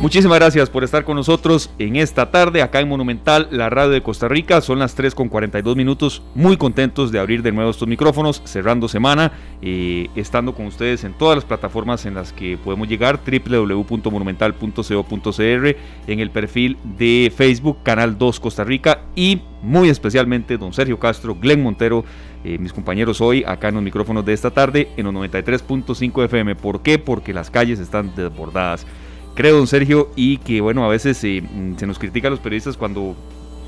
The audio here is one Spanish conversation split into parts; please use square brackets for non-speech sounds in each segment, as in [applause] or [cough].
Muchísimas gracias por estar con nosotros en esta tarde acá en Monumental, la radio de Costa Rica. Son las 3 con 42 minutos. Muy contentos de abrir de nuevo estos micrófonos, cerrando semana, eh, estando con ustedes en todas las plataformas en las que podemos llegar: www.monumental.co.cr, en el perfil de Facebook, Canal 2 Costa Rica y muy especialmente don Sergio Castro, Glenn Montero, eh, mis compañeros hoy acá en los micrófonos de esta tarde en los 93.5 FM. ¿Por qué? Porque las calles están desbordadas creo, don Sergio, y que bueno, a veces eh, mm, se nos critica a los periodistas cuando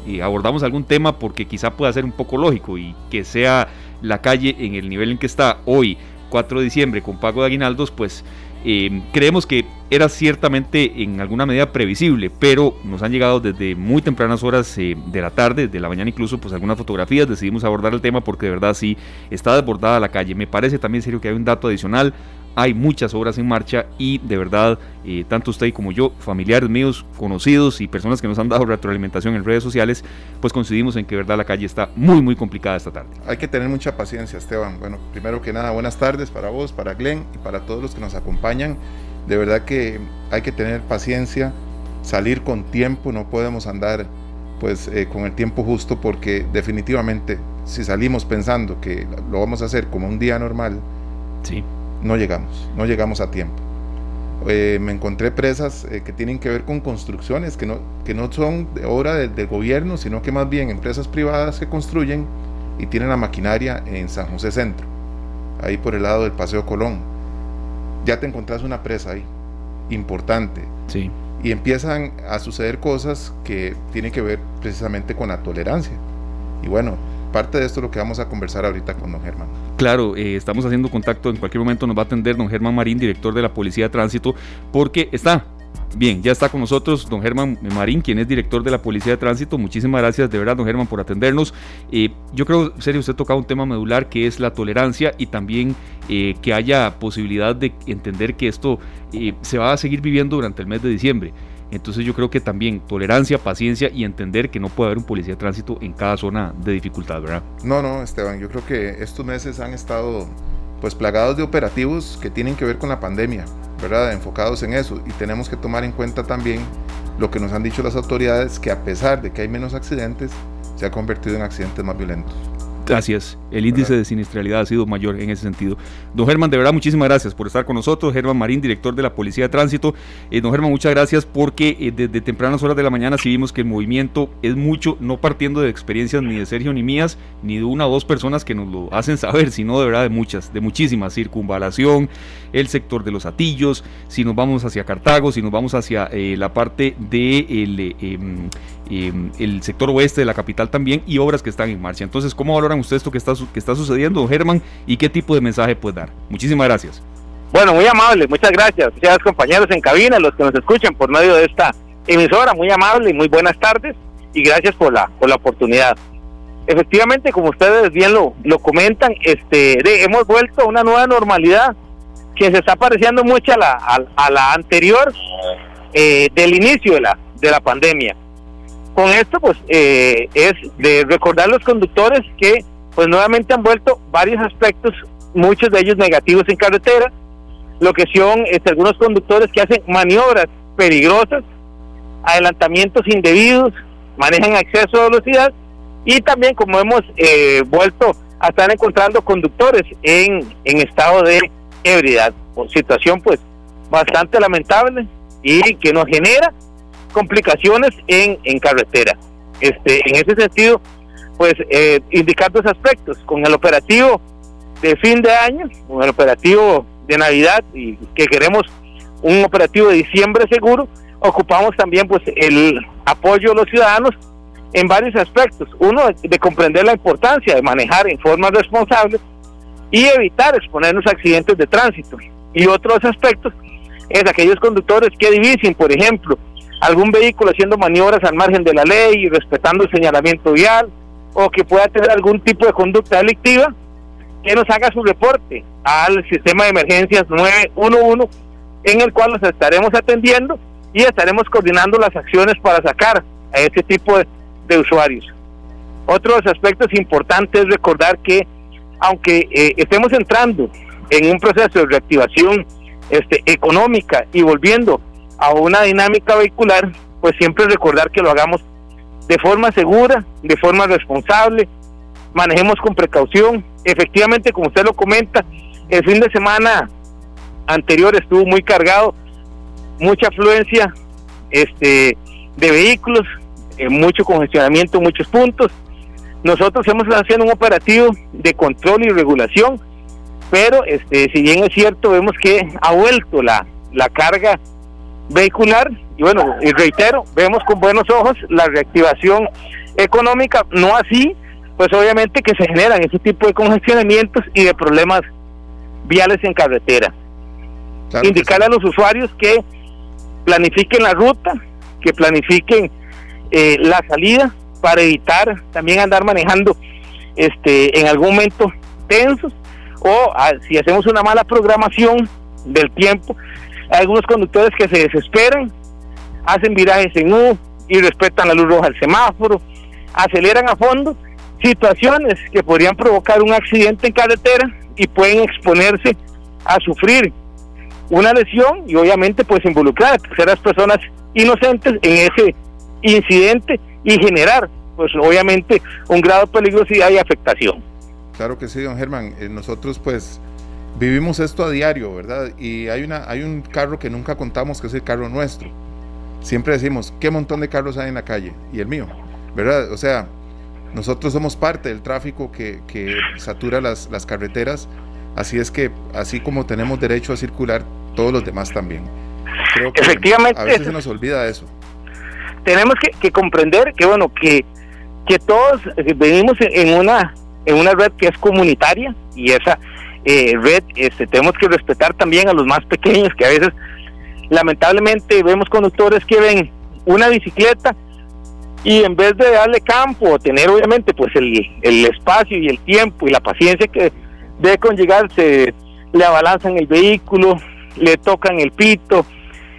eh, abordamos algún tema porque quizá pueda ser un poco lógico y que sea la calle en el nivel en que está hoy, 4 de diciembre, con pago de aguinaldos, pues eh, creemos que era ciertamente en alguna medida previsible, pero nos han llegado desde muy tempranas horas de la tarde, de la mañana incluso, pues algunas fotografías, decidimos abordar el tema porque de verdad sí está desbordada la calle. Me parece también serio que hay un dato adicional, hay muchas obras en marcha y de verdad, eh, tanto usted como yo, familiares míos, conocidos y personas que nos han dado retroalimentación en redes sociales, pues coincidimos en que de verdad la calle está muy, muy complicada esta tarde. Hay que tener mucha paciencia, Esteban. Bueno, primero que nada, buenas tardes para vos, para Glenn y para todos los que nos acompañan. De verdad que hay que tener paciencia, salir con tiempo, no podemos andar pues eh, con el tiempo justo porque definitivamente si salimos pensando que lo vamos a hacer como un día normal, sí no llegamos, no llegamos a tiempo. Eh, me encontré presas eh, que tienen que ver con construcciones, que no, que no son de obra del gobierno, sino que más bien empresas privadas que construyen y tienen la maquinaria en San José Centro, ahí por el lado del Paseo Colón. Ya te encontrás una presa ahí, importante. Sí. Y empiezan a suceder cosas que tienen que ver precisamente con la tolerancia. Y bueno, parte de esto es lo que vamos a conversar ahorita con don Germán. Claro, eh, estamos haciendo contacto, en cualquier momento nos va a atender don Germán Marín, director de la Policía de Tránsito, porque está Bien, ya está con nosotros don Germán Marín, quien es director de la Policía de Tránsito. Muchísimas gracias de verdad, don Germán, por atendernos. Eh, yo creo, serio, usted ha tocado un tema medular que es la tolerancia y también eh, que haya posibilidad de entender que esto se va a seguir viviendo durante el mes de diciembre. Entonces yo creo que también tolerancia, paciencia y entender que no puede haber un policía de tránsito en cada zona de dificultad, ¿verdad? No, no, Esteban, yo creo que estos meses han estado pues plagados de operativos que tienen que ver con la pandemia, ¿verdad? Enfocados en eso y tenemos que tomar en cuenta también lo que nos han dicho las autoridades que a pesar de que hay menos accidentes, se ha convertido en accidentes más violentos. Gracias. El índice de siniestralidad ha sido mayor en ese sentido. Don Germán, de verdad, muchísimas gracias por estar con nosotros. Germán Marín, director de la Policía de Tránsito. Eh, don Germán, muchas gracias porque eh, desde tempranas horas de la mañana sí vimos que el movimiento es mucho, no partiendo de experiencias ni de Sergio ni mías, ni de una o dos personas que nos lo hacen saber, sino de verdad de muchas, de muchísimas. Circunvalación, el sector de los atillos, si nos vamos hacia Cartago, si nos vamos hacia eh, la parte de el, em, el sector oeste de la capital también y obras que están en marcha. Entonces, ¿cómo valoran ustedes esto que está, que está sucediendo, Germán, y qué tipo de mensaje puede dar? Muchísimas gracias. Bueno, muy amable, muchas gracias. Gracias compañeros en cabina, los que nos escuchan por medio de esta emisora, muy amable y muy buenas tardes y gracias por la, por la oportunidad. Efectivamente, como ustedes bien lo, lo comentan, este, hemos vuelto a una nueva normalidad que se está pareciendo mucho a la, a, la anterior eh, del inicio de la, de la pandemia. Con esto, pues, eh, es de recordar a los conductores que, pues, nuevamente han vuelto varios aspectos, muchos de ellos negativos en carretera, lo que son este, algunos conductores que hacen maniobras peligrosas, adelantamientos indebidos, manejan exceso de velocidad y también como hemos eh, vuelto a estar encontrando conductores en, en estado de ebriedad, situación pues bastante lamentable y que nos genera complicaciones en, en carretera. Este, en ese sentido, pues eh, indicar dos aspectos, con el operativo de fin de año, con el operativo de Navidad y que queremos un operativo de diciembre seguro, ocupamos también pues el apoyo de los ciudadanos en varios aspectos. Uno, de comprender la importancia de manejar en forma responsable y evitar exponernos a accidentes de tránsito. Y otros aspectos es aquellos conductores que divisen, por ejemplo, algún vehículo haciendo maniobras al margen de la ley y respetando el señalamiento vial, o que pueda tener algún tipo de conducta delictiva, que nos haga su reporte al sistema de emergencias 911, en el cual nos estaremos atendiendo y estaremos coordinando las acciones para sacar a ese tipo de, usuarios. Otros aspectos importantes es recordar que aunque eh, estemos entrando en un proceso de reactivación este, económica y volviendo a una dinámica vehicular, pues siempre recordar que lo hagamos de forma segura, de forma responsable, manejemos con precaución. Efectivamente, como usted lo comenta, el fin de semana anterior estuvo muy cargado, mucha afluencia este, de vehículos, eh, mucho congestionamiento en muchos puntos. Nosotros hemos lanzado un operativo de control y regulación, pero este, si bien es cierto, vemos que ha vuelto la, la carga vehicular y bueno, y reitero, vemos con buenos ojos la reactivación económica, no así, pues obviamente que se generan ese tipo de congestionamientos y de problemas viales en carretera. Indicarle a los usuarios que planifiquen la ruta, que planifiquen eh, la salida para evitar también andar manejando este en algún momento tensos o ah, si hacemos una mala programación del tiempo, algunos conductores que se desesperan, hacen virajes en U y respetan la luz roja del semáforo, aceleran a fondo, situaciones que podrían provocar un accidente en carretera y pueden exponerse a sufrir una lesión y obviamente pues involucrar a terceras personas inocentes en ese incidente y generar pues obviamente un grado de peligrosidad y afectación. Claro que sí, don Germán. Eh, nosotros pues vivimos esto a diario, ¿verdad? Y hay, una, hay un carro que nunca contamos que es el carro nuestro. Siempre decimos, ¿qué montón de carros hay en la calle? Y el mío, ¿verdad? O sea, nosotros somos parte del tráfico que, que satura las, las carreteras, así es que así como tenemos derecho a circular, todos los demás también. Creo que Efectivamente. A veces se nos olvida eso. Tenemos que, que comprender que, bueno, que, que todos venimos en una en una red que es comunitaria y esa eh, red este, tenemos que respetar también a los más pequeños que a veces lamentablemente vemos conductores que ven una bicicleta y en vez de darle campo tener obviamente pues el, el espacio y el tiempo y la paciencia que debe conllegar se le abalanzan el vehículo le tocan el pito.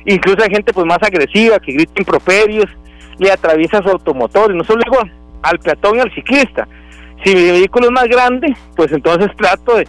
Incluso hay gente pues más agresiva que grita improperios le atraviesa su automotor no solo digo al peatón y al ciclista. Si mi vehículo es más grande, pues entonces trato de,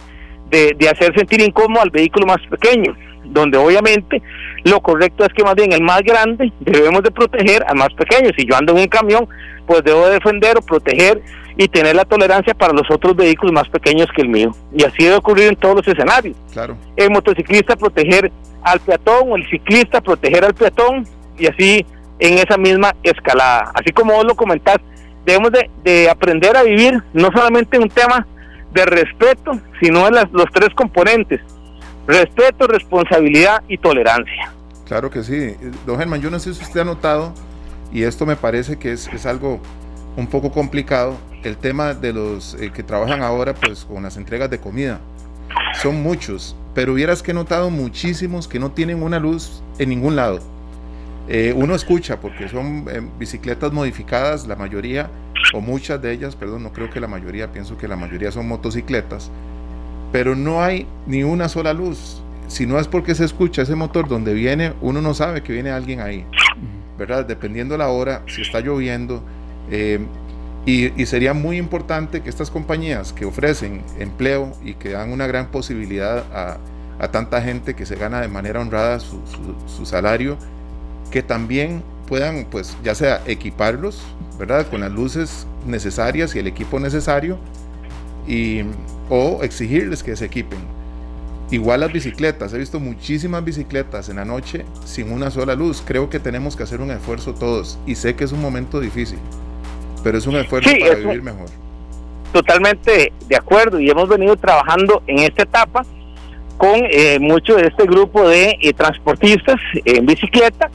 de, hacer sentir incómodo al vehículo más pequeño, donde obviamente lo correcto es que más bien el más grande debemos de proteger al más pequeño. Si yo ando en un camión, pues debo defender o proteger y tener la tolerancia para los otros vehículos más pequeños que el mío. Y así debe ocurrir en todos los escenarios. Claro. El motociclista proteger al peatón o el ciclista proteger al peatón y así en esa misma escalada. Así como vos lo comentás, debemos de, aprender a vivir no solamente un tema de respeto, sino en los tres componentes, respeto, responsabilidad y tolerancia. Claro que sí. Don Germán, yo no sé si usted ha notado, y esto me parece que es, es algo un poco complicado, el tema de los eh, que trabajan ahora pues con las entregas de comida. Son muchos, pero hubieras que notado muchísimos que no tienen una luz en ningún lado eh, uno escucha porque son eh, bicicletas modificadas, la mayoría, o muchas de ellas, perdón, no creo que la mayoría, pienso que la mayoría son motocicletas, pero no hay ni una sola luz. Si no es porque se escucha ese motor donde viene, uno no sabe que viene alguien ahí, ¿verdad? Dependiendo la hora, si está lloviendo. Eh, y, sería muy importante que estas compañías que ofrecen empleo y que dan una gran posibilidad a, tanta gente que se gana de manera honrada su, su salario, que también puedan, pues, ya sea equiparlos, ¿verdad? Con las luces necesarias y el equipo necesario, y, o exigirles que se equipen. Igual las bicicletas, he visto muchísimas bicicletas en la noche sin una sola luz. Creo que tenemos que hacer un esfuerzo todos, y sé que es un momento difícil, pero es un esfuerzo para vivir mejor. Totalmente de acuerdo, y hemos venido trabajando en esta etapa con eh, mucho de este grupo de eh, transportistas en bicicleta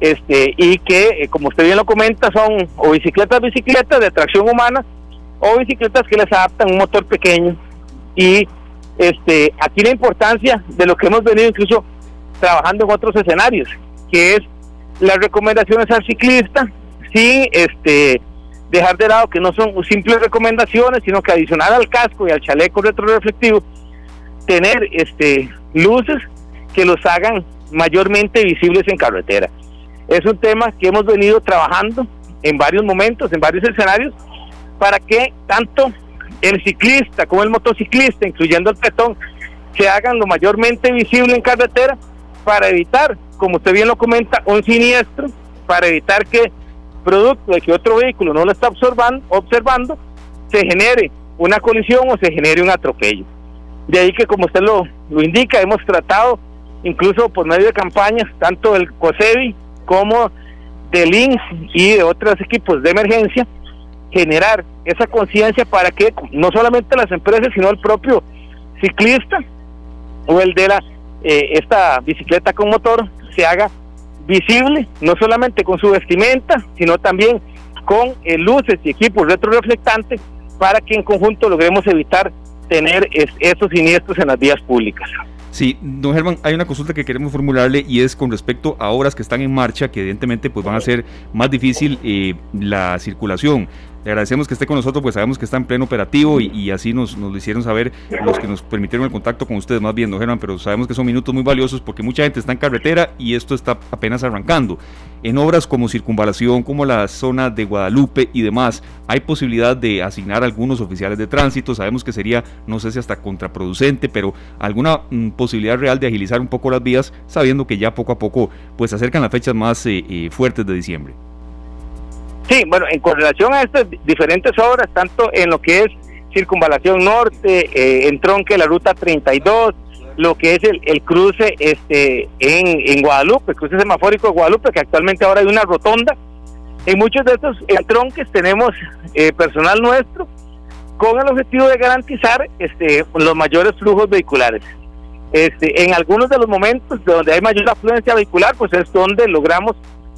este y que eh, como usted bien lo comenta son o bicicletas bicicletas de tracción humana o bicicletas que les adaptan un motor pequeño. Y este aquí la importancia de lo que hemos venido incluso trabajando en otros escenarios que es las recomendaciones al ciclista sin este dejar de lado que no son simples recomendaciones sino que adicional al casco y al chaleco retroreflectivo tener este luces que los hagan mayormente visibles en carretera es un tema que hemos venido trabajando en varios momentos, en varios escenarios, para que tanto el ciclista como el motociclista, incluyendo el petón, se hagan lo mayormente visible en carretera para evitar, como usted bien lo comenta, un siniestro, para evitar que producto de que otro vehículo no lo está observando, observando se genere una colisión o se genere un atropello. De ahí que, como usted lo, lo indica, hemos tratado, incluso por medio de campañas, tanto del COSEBI como del INS y de otros equipos de emergencia, generar esa conciencia para que no solamente las empresas, sino el propio ciclista o el de la eh, esta bicicleta con motor se haga visible, no solamente con su vestimenta, sino también con eh, luces y equipos retroreflectantes para que en conjunto logremos evitar tener esos siniestros en las vías públicas. Sí, don Germán, hay una consulta que queremos formularle y es con respecto a obras que están en marcha que evidentemente pues van a hacer más difícil eh, la circulación. Le agradecemos que esté con nosotros, pues sabemos que está en pleno operativo y, así nos, lo hicieron saber los que nos permitieron el contacto con ustedes, más bien, don Germán, pero sabemos que son minutos muy valiosos porque mucha gente está en carretera y esto está apenas arrancando. En obras como circunvalación, como la zona de Guadalupe y demás, hay posibilidad de asignar algunos oficiales de tránsito. Sabemos que sería, no sé si hasta contraproducente, pero alguna mm, posibilidad real de agilizar un poco las vías, sabiendo que ya poco a poco pues acercan las fechas más eh, eh, fuertes de diciembre. Sí, bueno, en correlación a estas diferentes obras, tanto en lo que es Circunvalación Norte, eh, en Tronque, la Ruta 32, lo que es el, cruce este en, en Guadalupe, el cruce semafórico de Guadalupe, que actualmente ahora hay una rotonda. En muchos de estos entronques tenemos eh, personal nuestro con el objetivo de garantizar este, los mayores flujos vehiculares. Este, en algunos de los momentos donde hay mayor afluencia vehicular, pues es donde logramos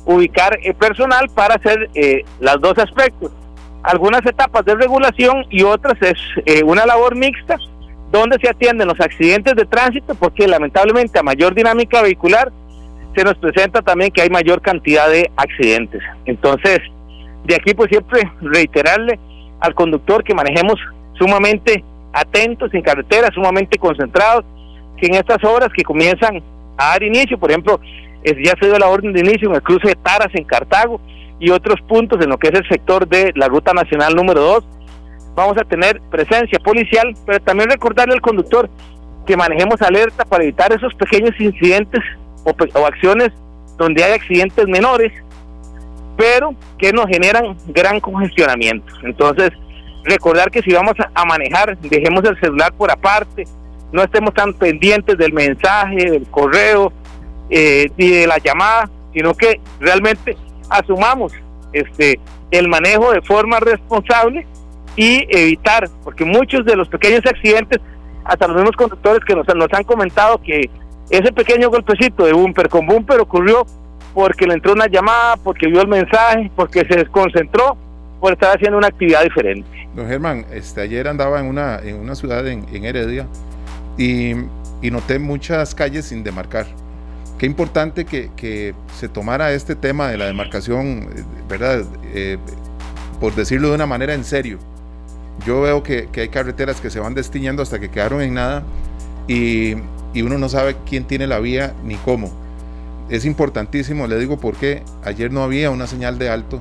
ubicar eh, personal para hacer eh, los dos aspectos. Algunas etapas de regulación y otras es eh, una labor mixta donde se atienden los accidentes de tránsito porque lamentablemente a mayor dinámica vehicular se nos presenta también que hay mayor cantidad de accidentes. Entonces, de aquí pues siempre reiterarle al conductor que manejemos sumamente atentos en carretera, sumamente concentrados, que en estas horas que comienzan a dar inicio, por ejemplo, ya se dio la orden de inicio en el cruce de Taras en Cartago y otros puntos en lo que es el sector de la ruta nacional número 2. Vamos a tener presencia policial, pero también recordarle al conductor que manejemos alerta para evitar esos pequeños incidentes o, acciones donde hay accidentes menores, pero que nos generan gran congestionamiento. Entonces, recordar que si vamos a manejar, dejemos el celular por aparte, no estemos tan pendientes del mensaje, del correo, eh, ni de la llamada, sino que realmente asumamos este el manejo de forma responsable y evitar, porque muchos de los pequeños accidentes, hasta los mismos conductores que nos, nos han comentado que ese pequeño golpecito de bumper con bumper ocurrió porque le entró una llamada, porque vio el mensaje, porque se desconcentró, por estar haciendo una actividad diferente. Don Germán, este, ayer andaba en una, en una ciudad en, Heredia y, y noté muchas calles sin demarcar qué importante que, se tomara este tema de la demarcación, ¿verdad? Eh, por decirlo de una manera en serio. Yo veo que, hay carreteras que se van destiñando hasta que quedaron en nada y, uno no sabe quién tiene la vía ni cómo. Es importantísimo, le digo porque ayer no había una señal de alto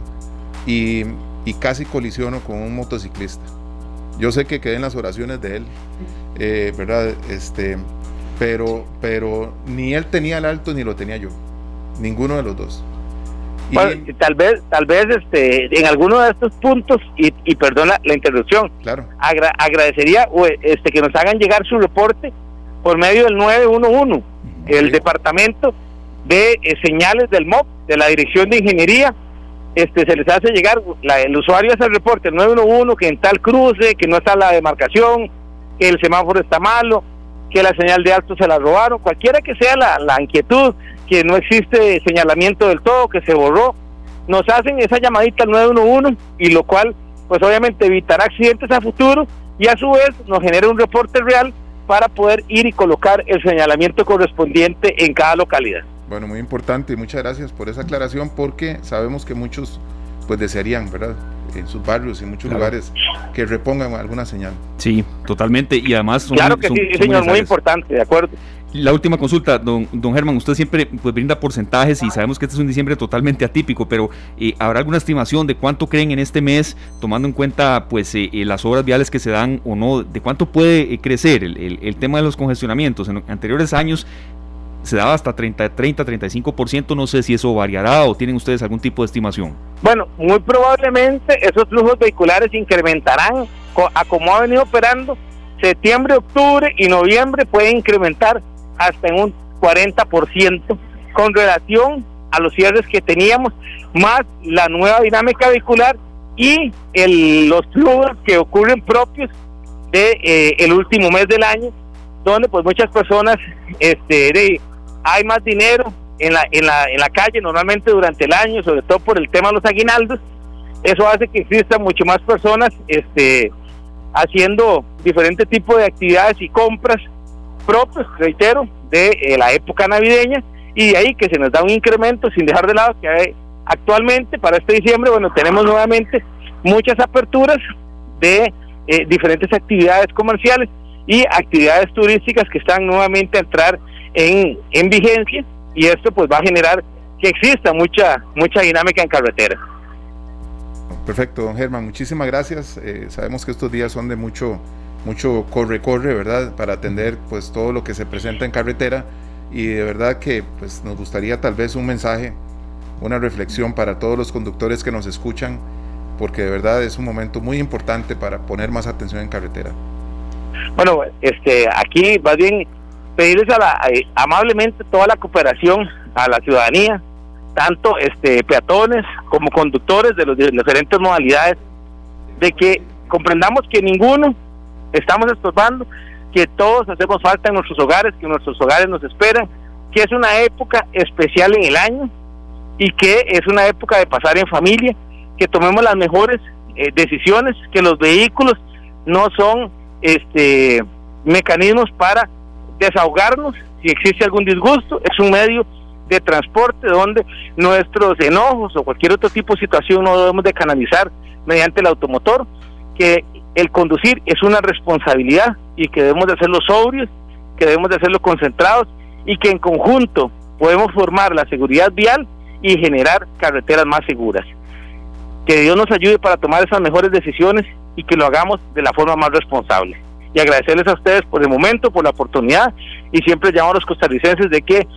y, casi colisiono con un motociclista. Yo sé que quedé en las oraciones de él, eh, ¿verdad? Este, pero, pero ni él tenía el alto ni lo tenía yo, ninguno de los dos. tal vez, tal vez este, en alguno de estos puntos, y, y perdona la interrupción, claro. agradecería este, que nos hagan llegar su reporte por medio del 911, el departamento de eh, señales del MOP, de la Dirección de Ingeniería, este, se les hace llegar, el usuario hace el reporte, el 911, que en tal cruce, que no está la demarcación, que el semáforo está malo, que la señal de alto se la robaron, cualquiera que sea la, la inquietud, que no existe señalamiento del todo, que se borró, nos hacen esa llamadita al 911 y lo cual pues obviamente evitará accidentes a futuro y a su vez nos genera un reporte real para poder ir y colocar el señalamiento correspondiente en cada localidad. Bueno, muy importante y muchas gracias por esa aclaración porque sabemos que muchos pues desearían, ¿verdad? En sus barrios y en muchos lugares que repongan alguna señal. Sí, totalmente. Y además Claro que sí, señor, muy importante, de acuerdo. la última consulta, don, don Germán, usted siempre pues, brinda porcentajes y sabemos que este es un diciembre totalmente atípico, pero eh, ¿habrá alguna estimación de cuánto creen en este mes, tomando en cuenta pues eh, eh, las obras viales que se dan o no, de cuánto puede crecer el, el, tema de los congestionamientos? En anteriores años se daba hasta 30, 30, 35%, no sé si eso variará o tienen ustedes algún tipo de estimación. Bueno, muy probablemente esos flujos vehiculares incrementarán a como ha venido operando septiembre, octubre y noviembre puede incrementar hasta en un 40% con relación a los cierres que teníamos, más la nueva dinámica vehicular y el, los flujos que ocurren propios de eh, el último mes del año, donde pues muchas personas este hay más dinero en la, en la en la calle normalmente durante el año, sobre todo por el tema de los aguinaldos. Eso hace que existan mucho más personas este haciendo diferentes tipos de actividades y compras propios, reitero, de eh, la época navideña y de ahí que se nos da un incremento sin dejar de lado que actualmente para este diciembre, bueno, tenemos nuevamente muchas aperturas de eh, diferentes actividades comerciales y actividades turísticas que están nuevamente a entrar en, en vigencia y esto pues va a generar que exista mucha mucha dinámica en carretera. Perfecto, don Germán, muchísimas gracias. Eh, sabemos que estos días son de mucho, mucho corre-corre, ¿verdad? Para atender pues todo lo que se presenta en carretera y de verdad que pues nos gustaría tal vez un mensaje, una reflexión para todos los conductores que nos escuchan, porque de verdad es un momento muy importante para poner más atención en carretera. Bueno, este, aquí más bien pedirles a la, amablemente toda la cooperación a la ciudadanía, tanto este peatones como conductores de, los, diferentes modalidades, de que comprendamos que ninguno estamos estorbando, que todos hacemos falta en nuestros hogares, que nuestros hogares nos esperan, que es una época especial en el año y que es una época de pasar en familia, que tomemos las mejores eh, decisiones, que los vehículos no son este mecanismos para desahogarnos si existe algún disgusto, es un medio de transporte donde nuestros enojos o cualquier otro tipo de situación no debemos de canalizar mediante el automotor, que el conducir es una responsabilidad y que debemos de hacerlo sobrios, que debemos de hacerlo concentrados y que en conjunto podemos formar la seguridad vial y generar carreteras más seguras. Que Dios nos ayude para tomar esas mejores decisiones y que lo hagamos de la forma más responsable. Y agradecerles a ustedes por el momento, por la oportunidad y siempre llamo a los costarricenses de que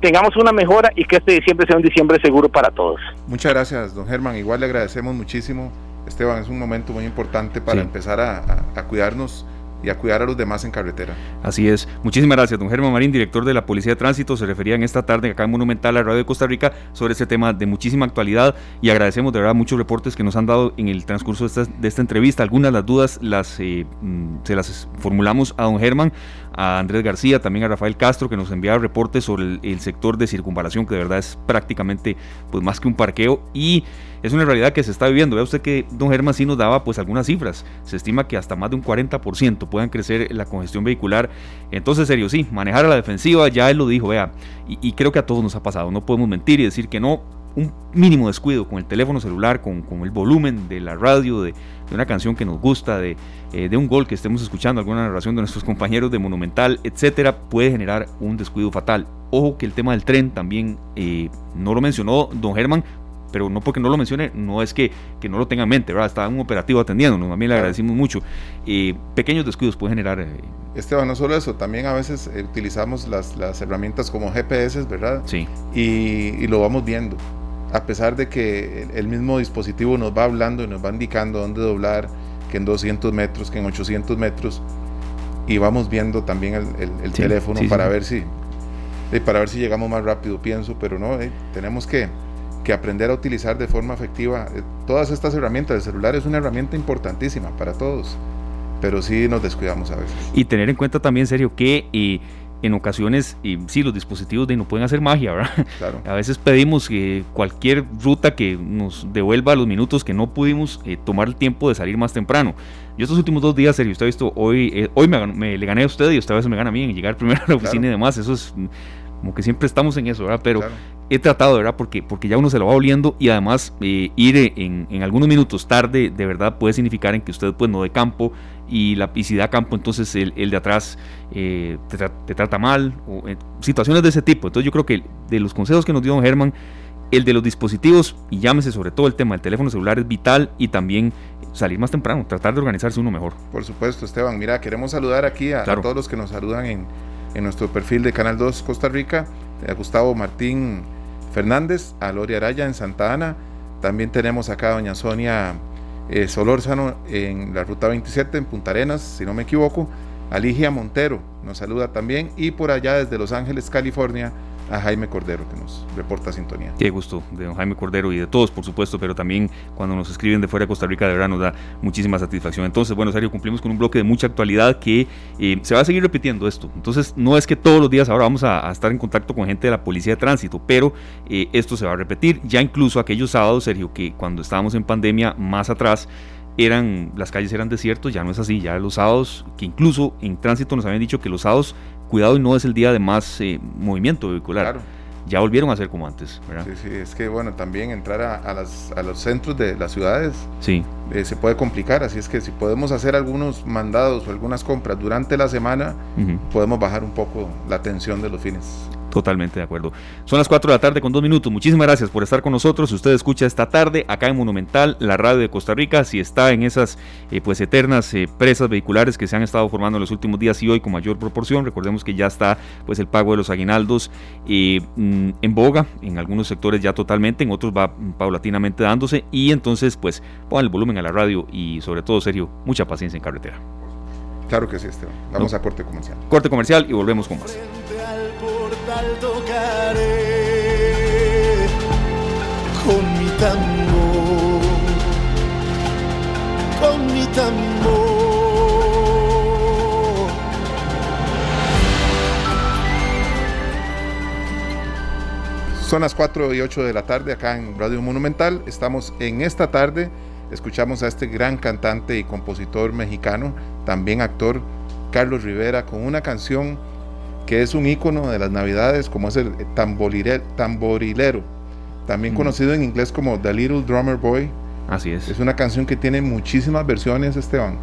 tengamos una mejora y que este diciembre sea un diciembre seguro para todos. Muchas gracias, don Germán. Igual le agradecemos muchísimo. Esteban, es un momento muy importante para empezar a, cuidarnos y a cuidar a los demás en carretera. Así es. Muchísimas gracias, don Germán Marín, director de la Policía de Tránsito. Se refería en esta tarde acá en Monumental, a Radio de Costa Rica, sobre este tema de muchísima actualidad y agradecemos de verdad muchos reportes que nos han dado en el transcurso de esta, entrevista. Algunas de las dudas las, eh, mm, se las formulamos a don Germán a Andrés García, también a Rafael Castro, que nos enviaba reportes sobre el, sector de circunvalación, que de verdad es prácticamente pues más que un parqueo y es una realidad que se está viviendo. Vea usted que don Germán sí nos daba pues algunas cifras. Se estima que hasta más de un 40% puedan crecer la congestión vehicular. Entonces, serio, sí, manejar a la defensiva, ya él lo dijo, vea, y creo que a todos nos ha pasado. No podemos mentir y decir que no, un mínimo descuido con el teléfono celular, con, el volumen de la radio, de, una canción que nos gusta, de, eh, de, un gol que estemos escuchando, alguna narración de nuestros [laughs] compañeros de Monumental, etcétera, puede generar un descuido fatal. Ojo que el tema del tren también eh, no lo mencionó don Germán, pero no porque no lo mencione, no es que, que no lo tenga en mente, ¿verdad? Está un operativo atendiendo, también le agradecimos mucho. Eh, pequeños descuidos pueden generar. Esteban, no solo eso, también a veces utilizamos las, las herramientas como GPS, ¿verdad? Sí. Y, y, lo vamos viendo a pesar de que el mismo dispositivo nos va hablando y nos va indicando dónde doblar, que en 200 metros, que en 800 metros, y vamos viendo también el, teléfono para ver si para ver si llegamos más rápido, pienso, pero no, eh, tenemos que, que, aprender a utilizar de forma efectiva eh, todas estas herramientas. El celular es una herramienta importantísima para todos, pero sí nos descuidamos a veces. Y tener en cuenta también, serio, que y en ocasiones, y sí, los dispositivos de no pueden hacer magia, ¿verdad? [laughs] A veces pedimos que cualquier ruta que nos devuelva los minutos que no pudimos eh, tomar el tiempo de salir más temprano. Yo estos últimos dos días, serio, usted ha visto, hoy, eh, hoy me, le gané a usted y usted a veces me gana a mí en llegar primero a la oficina y demás. Eso es como que siempre estamos en eso, ¿verdad? Pero he tratado, ¿verdad? Porque, porque ya uno se lo va oliendo y además eh, ir en, en, algunos minutos tarde de verdad puede significar en que usted pues no de campo y la y da campo entonces el, el de atrás eh, te, trata mal o situaciones de ese tipo. Entonces yo creo que de los consejos que nos dio don Germán, el de los dispositivos y llámese sobre todo el tema del teléfono celular es vital y también salir más temprano, tratar de organizarse uno mejor. Por supuesto, Esteban. Mira, queremos saludar aquí a, a todos los que nos saludan en, en nuestro perfil de Canal 2 Costa Rica, a Gustavo Martín Fernández, a Lori Araya en Santa Ana, también tenemos acá a doña Sonia eh, Solórzano en la ruta 27 en Punta Arenas, si no me equivoco, Aligia Montero nos saluda también. Y por allá desde Los Ángeles, California, a Jaime Cordero que nos reporta sintonía. Qué gusto de don Jaime Cordero y de todos, por supuesto, pero también cuando nos escriben de fuera de Costa Rica, de verdad nos da muchísima satisfacción. Entonces, bueno, Sergio, cumplimos con un bloque de mucha actualidad que eh, se va a seguir repitiendo esto. Entonces, no es que todos los días ahora vamos a, estar en contacto con gente de la Policía de Tránsito, pero eh, esto se va a repetir. Ya incluso aquellos sábados, Sergio, que cuando estábamos en pandemia más atrás, eran las calles eran desiertos, ya no es así, ya los sábados, que incluso en tránsito nos habían dicho que los sábados cuidado y no es el día de más eh, movimiento vehicular. Ya volvieron a ser como antes, Sí, sí, es que bueno, también entrar a, las, a los centros de las ciudades sí. Eh, se puede complicar, así es que si podemos hacer algunos mandados o algunas compras durante la semana, podemos bajar un poco la tensión de los fines. Totalmente de acuerdo. Son las 4 de la tarde con dos minutos. Muchísimas gracias por estar con nosotros. Si usted escucha esta tarde acá en Monumental, la radio de Costa Rica, si está en esas eh, pues eternas eh, presas vehiculares que se han estado formando en los últimos días y hoy con mayor proporción, recordemos que ya está pues el pago de los aguinaldos eh, mm, en boga, en algunos sectores ya totalmente, en otros va paulatinamente dándose y entonces pues pongan el volumen a la radio y sobre todo, serio, mucha paciencia en carretera. Claro que sí, Esteban. Vamos a corte comercial. Corte comercial y volvemos con más tocaré con mi tambor, con mi tambor. Son las 4 y 8 de la tarde acá en Radio Monumental. Estamos en esta tarde, escuchamos a este gran cantante y compositor mexicano, también actor, Carlos Rivera, con una canción que es un icono de las navidades, como es el tamborilero, también conocido en inglés como The Little Drummer Boy. Así es. Es una canción que tiene muchísimas versiones, Esteban.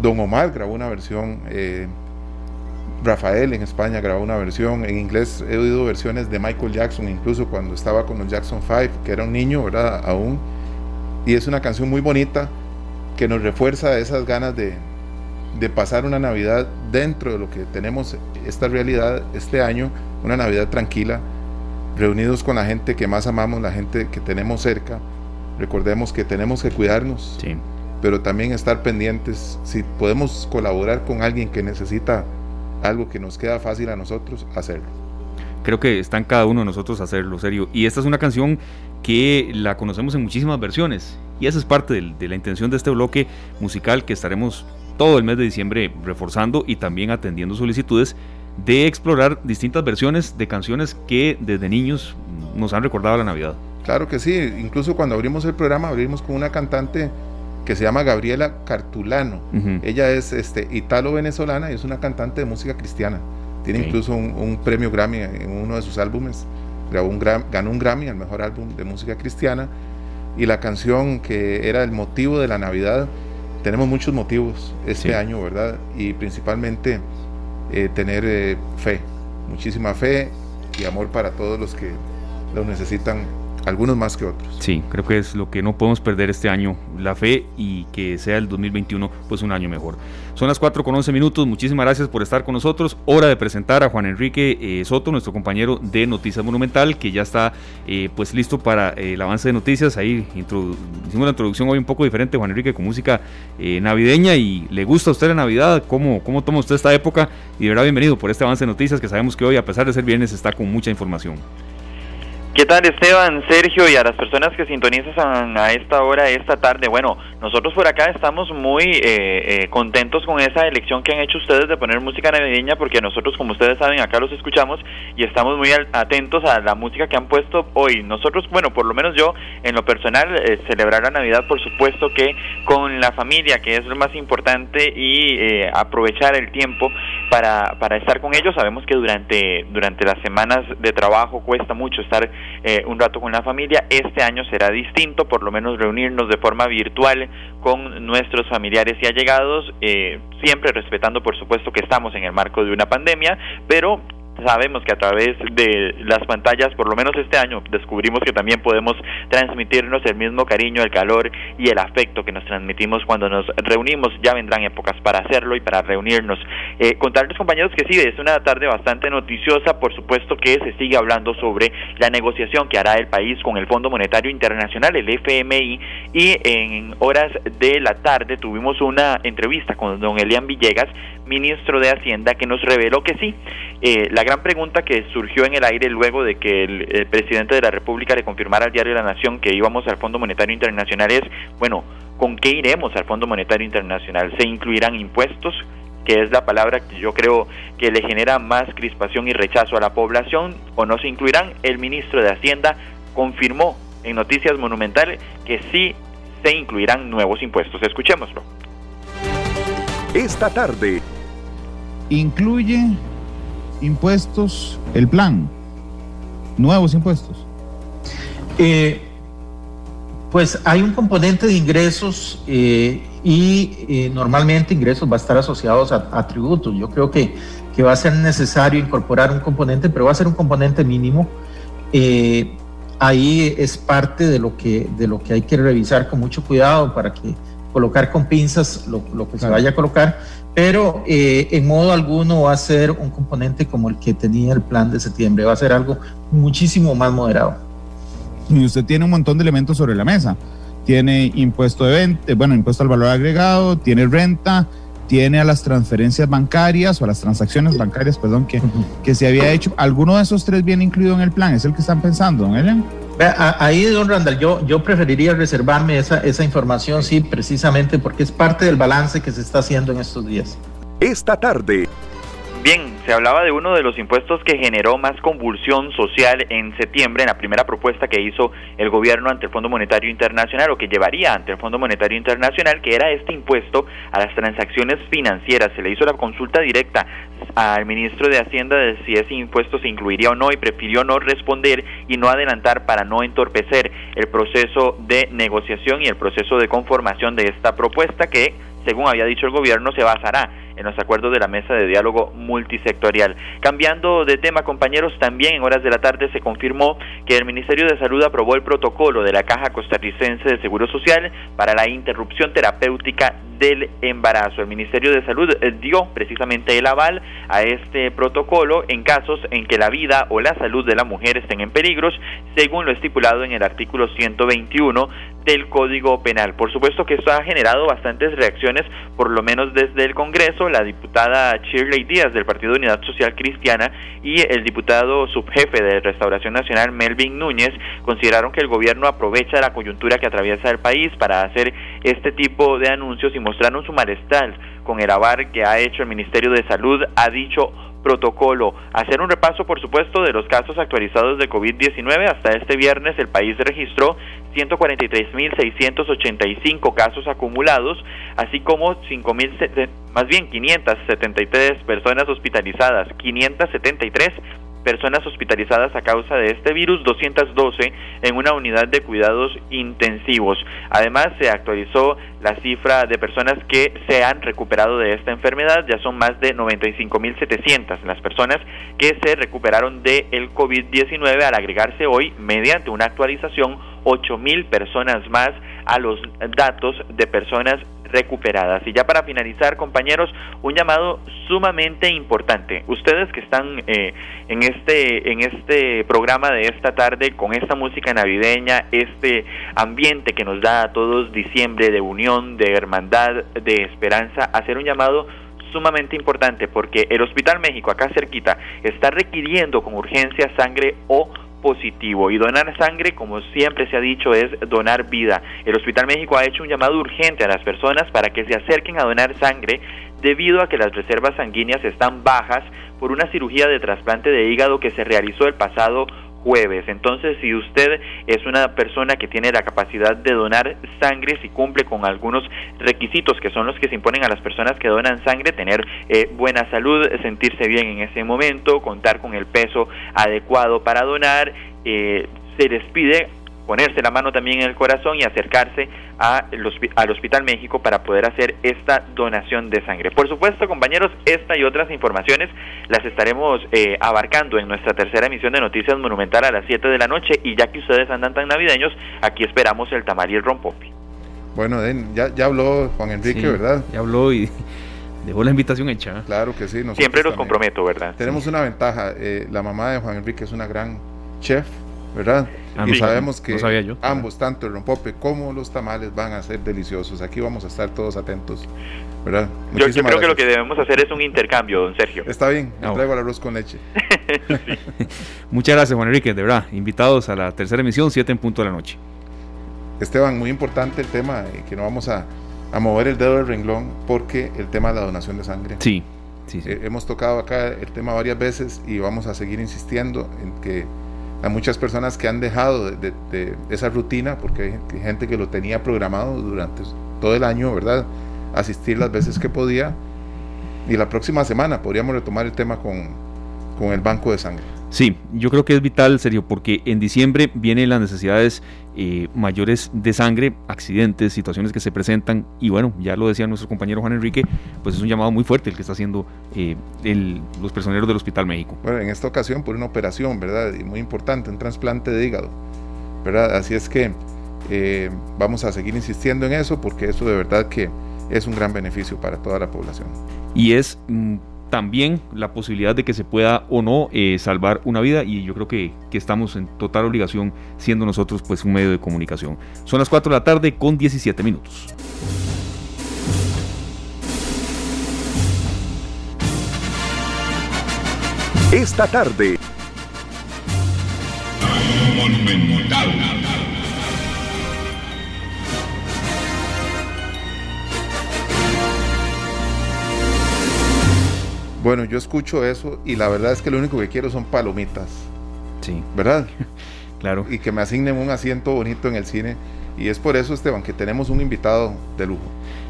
Don Omar grabó una versión, eh, Rafael en España grabó una versión, en inglés he oído versiones de Michael Jackson, incluso cuando estaba con los Jackson 5, que era un niño, ¿verdad? Aún. Y es una canción muy bonita que nos refuerza esas ganas de, de pasar una Navidad dentro de lo que tenemos esta realidad este año, una Navidad tranquila, reunidos con la gente que más amamos, la gente que tenemos cerca. Recordemos que tenemos que cuidarnos, pero también estar pendientes. Si podemos colaborar con alguien que necesita algo que nos queda fácil a nosotros, hacerlo. Creo que está en cada uno de nosotros hacerlo, serio. Y esta es una canción que la conocemos en muchísimas versiones. Y esa es parte de la intención de este bloque musical que estaremos todo el mes de diciembre reforzando y también atendiendo solicitudes de explorar distintas versiones de canciones que desde niños nos han recordado la Navidad. Claro que sí, incluso cuando abrimos el programa abrimos con una cantante que se llama Gabriela Cartulano. Ella es este, italo-venezolana y es una cantante de música cristiana. Tiene incluso un, premio Grammy en uno de sus álbumes. Grabó un ganó un Grammy al mejor álbum de música cristiana. Y la canción que era el motivo de la Navidad tenemos muchos motivos este año, ¿verdad? Y principalmente eh, tener eh, fe, muchísima fe y amor para todos los que lo necesitan algunos más que otros. Sí, creo que es lo que no podemos perder este año, la fe y que sea el 2021 pues un año mejor. Son las 4 con 11 minutos, muchísimas gracias por estar con nosotros. Hora de presentar a Juan Enrique eh, Soto, nuestro compañero de Noticias Monumental, que ya está eh, pues listo para eh, el avance de noticias. Ahí hicimos la introducción hoy un poco diferente, Juan Enrique, con música navideña y le gusta a usted la Navidad, ¿Cómo, cómo toma usted esta época y de verdad bienvenido por este avance de noticias que sabemos que hoy a pesar de ser viernes está con mucha información. ¿Qué tal Esteban, Sergio y a las personas que sintonizan a esta hora, esta tarde? Bueno, nosotros por acá estamos muy eh, eh, contentos con esa elección que han hecho ustedes de poner música navideña porque nosotros, como ustedes saben, acá los escuchamos y estamos muy atentos a la música que han puesto hoy. Nosotros, bueno, por lo menos yo, en lo personal, eh, celebrar la Navidad, por supuesto que con la familia, que es lo más importante, y aprovechar el tiempo para, para estar con ellos. Sabemos que durante, durante las semanas de trabajo cuesta mucho estar eh, un rato con la familia. Este año será distinto, por lo menos reunirnos de forma virtual con nuestros familiares y allegados, eh, siempre respetando por supuesto que estamos en el marco de una pandemia, pero sabemos que a través de las pantallas, por lo menos este año, descubrimos que también podemos transmitirnos el mismo cariño, el calor y el afecto que nos transmitimos cuando nos reunimos. Ya vendrán épocas para hacerlo y para reunirnos. Eh, contarles, compañeros, que sí, es una tarde bastante noticiosa. Por supuesto que se sigue hablando sobre la negociación que hará el país con el Fondo Monetario Internacional, el FMI, y en horas de la tarde tuvimos una entrevista con don Elian Villegas, ministro de Hacienda, que nos reveló que sí, eh, la gran pregunta que surgió en el aire luego de que el, presidente de la República le confirmara al diario La Nación que íbamos al Fondo Monetario Internacional es, bueno, ¿con qué iremos al Fondo Monetario Internacional? ¿Se incluirán impuestos? que es la palabra que yo creo que le genera más crispación y rechazo a la población, o no se incluirán, el ministro de Hacienda confirmó en Noticias Monumentales que sí se incluirán nuevos impuestos. Escuchémoslo. Esta tarde. Incluye impuestos, el plan, nuevos impuestos? Eh, pues hay un componente de ingresos eh, y eh, normalmente ingresos va a estar asociados a, tributos. Yo creo que, que, va a ser necesario incorporar un componente, pero va a ser un componente mínimo. ahí es parte de lo, que, de lo que hay que revisar con mucho cuidado para que colocar con pinzas lo, lo que se vaya a colocar, pero eh, en modo alguno va a ser un componente como el que tenía el plan de septiembre, va a ser algo muchísimo más moderado. Y usted tiene un montón de elementos sobre la mesa. Tiene impuesto de venta, eh, bueno, impuesto al valor agregado, tiene renta, tiene a las transferencias bancarias o a las transacciones bancarias, perdón, que, que se había hecho. ¿Alguno de esos tres viene incluido en el plan? ¿Es el que están pensando, don Elian? Ahí, don Randall, yo, yo preferiría reservarme esa, esa información, sí, precisamente porque es parte del balance que se está haciendo en estos días. Esta tarde, Bien, se hablaba de uno de los impuestos que generó más convulsión social en septiembre en la primera propuesta que hizo el gobierno ante el Fondo Monetario Internacional o que llevaría ante el Fondo Monetario Internacional, que era este impuesto a las transacciones financieras. Se le hizo la consulta directa al ministro de Hacienda de si ese impuesto se incluiría o no y prefirió no responder y no adelantar para no entorpecer el proceso de negociación y el proceso de conformación de esta propuesta que, según había dicho el gobierno, se basará en los acuerdos de la mesa de diálogo multisectorial. Cambiando de tema, compañeros, también en horas de la tarde se confirmó que el Ministerio de Salud aprobó el protocolo de la Caja Costarricense de Seguro Social para la interrupción terapéutica del embarazo. El Ministerio de Salud eh, dio precisamente el aval a este protocolo en casos en que la vida o la salud de la mujer estén en peligros, según lo estipulado en el artículo 121 del Código Penal. Por supuesto que esto ha generado bastantes reacciones, por lo menos desde el Congreso. La diputada Shirley Díaz del Partido Unidad Social Cristiana y el diputado subjefe de Restauración Nacional Melvin Núñez consideraron que el gobierno aprovecha la coyuntura que atraviesa el país para hacer este tipo de anuncios y mostraron su malestar con el avar que ha hecho el Ministerio de Salud, ha dicho protocolo. Hacer un repaso, por supuesto, de los casos actualizados de COVID-19. Hasta este viernes el país registró 143.685 casos acumulados, así como 5.000, más bien 573 personas hospitalizadas, 573 personas hospitalizadas a causa de este virus, 212 en una unidad de cuidados intensivos. Además, se actualizó la cifra de personas que se han recuperado de esta enfermedad, ya son más de 95.700 las personas que se recuperaron del el COVID-19 al agregarse hoy mediante una actualización 8.000 personas más a los datos de personas recuperadas. Y ya para finalizar, compañeros, un llamado sumamente importante. Ustedes que están eh, en este en este programa de esta tarde con esta música navideña, este ambiente que nos da a todos diciembre de unión, de hermandad, de esperanza, hacer un llamado sumamente importante porque el Hospital México acá cerquita está requiriendo con urgencia sangre o positivo y donar sangre, como siempre se ha dicho, es donar vida. El Hospital México ha hecho un llamado urgente a las personas para que se acerquen a donar sangre debido a que las reservas sanguíneas están bajas por una cirugía de trasplante de hígado que se realizó el pasado jueves. Entonces, si usted es una persona que tiene la capacidad de donar sangre, si cumple con algunos requisitos que son los que se imponen a las personas que donan sangre, tener eh, buena salud, sentirse bien en ese momento, contar con el peso adecuado para donar, eh, se les pide ponerse la mano también en el corazón y acercarse a al Hospital México para poder hacer esta donación de sangre. Por supuesto, compañeros, esta y otras informaciones las estaremos eh, abarcando en nuestra tercera emisión de Noticias Monumental a las 7 de la noche y ya que ustedes andan tan navideños, aquí esperamos el tamal y el rompopi. Bueno, ya, ya habló Juan Enrique, ¿verdad? Ya habló y [laughs] dejó la invitación hecha. Claro que sí. Siempre los comprometo, ¿verdad? Tenemos una ventaja. Eh, la mamá de Juan Enrique es una gran chef ¿verdad? Ah, y sabemos que ambos, tanto el rompope como los tamales, van a ser deliciosos. Aquí vamos a estar todos atentos, ¿verdad? Yo, creo que lo que debemos hacer es un intercambio, don Sergio. Está bien, me traigo el arroz con leche. [laughs] Muchas gracias, Juan Enrique, de verdad. Invitados a la tercera emisión, 7 en punto de la noche. Esteban, muy importante el tema, eh, que no vamos a, a mover el dedo del renglón, porque el tema de la donación de sangre. Sí, sí, eh, hemos tocado acá el tema varias veces y vamos a seguir insistiendo en que hay muchas personas que han dejado de, esa rutina porque hay gente que lo tenía programado durante todo el año, ¿verdad? Asistir las veces que podía. Y la próxima semana podríamos retomar el tema con, con el banco de sangre. Sí, yo creo que es vital, serio, porque en diciembre vienen las necesidades eh, mayores de sangre, accidentes, situaciones que se presentan y bueno, ya lo decía nuestro compañero Juan Enrique, pues es un llamado muy fuerte el que está haciendo eh, los personeros del Hospital México. Bueno, en esta ocasión por una operación, ¿verdad? Y muy importante, un trasplante de hígado, ¿verdad? Así es que eh, vamos a seguir insistiendo en eso porque eso de verdad que es un gran beneficio para toda la población. Y es... Mm, también la posibilidad de que se pueda o no eh, salvar una vida y yo creo que, que, estamos en total obligación siendo nosotros pues un medio de comunicación. Son las 4 de la tarde con 17 minutos. Esta tarde. Bueno, yo escucho eso y la verdad es que lo único que quiero son palomitas. Sí. ¿Verdad? [laughs] claro. Y que me asignen un asiento bonito en el cine. Y es por eso, Esteban, que tenemos un invitado de lujo.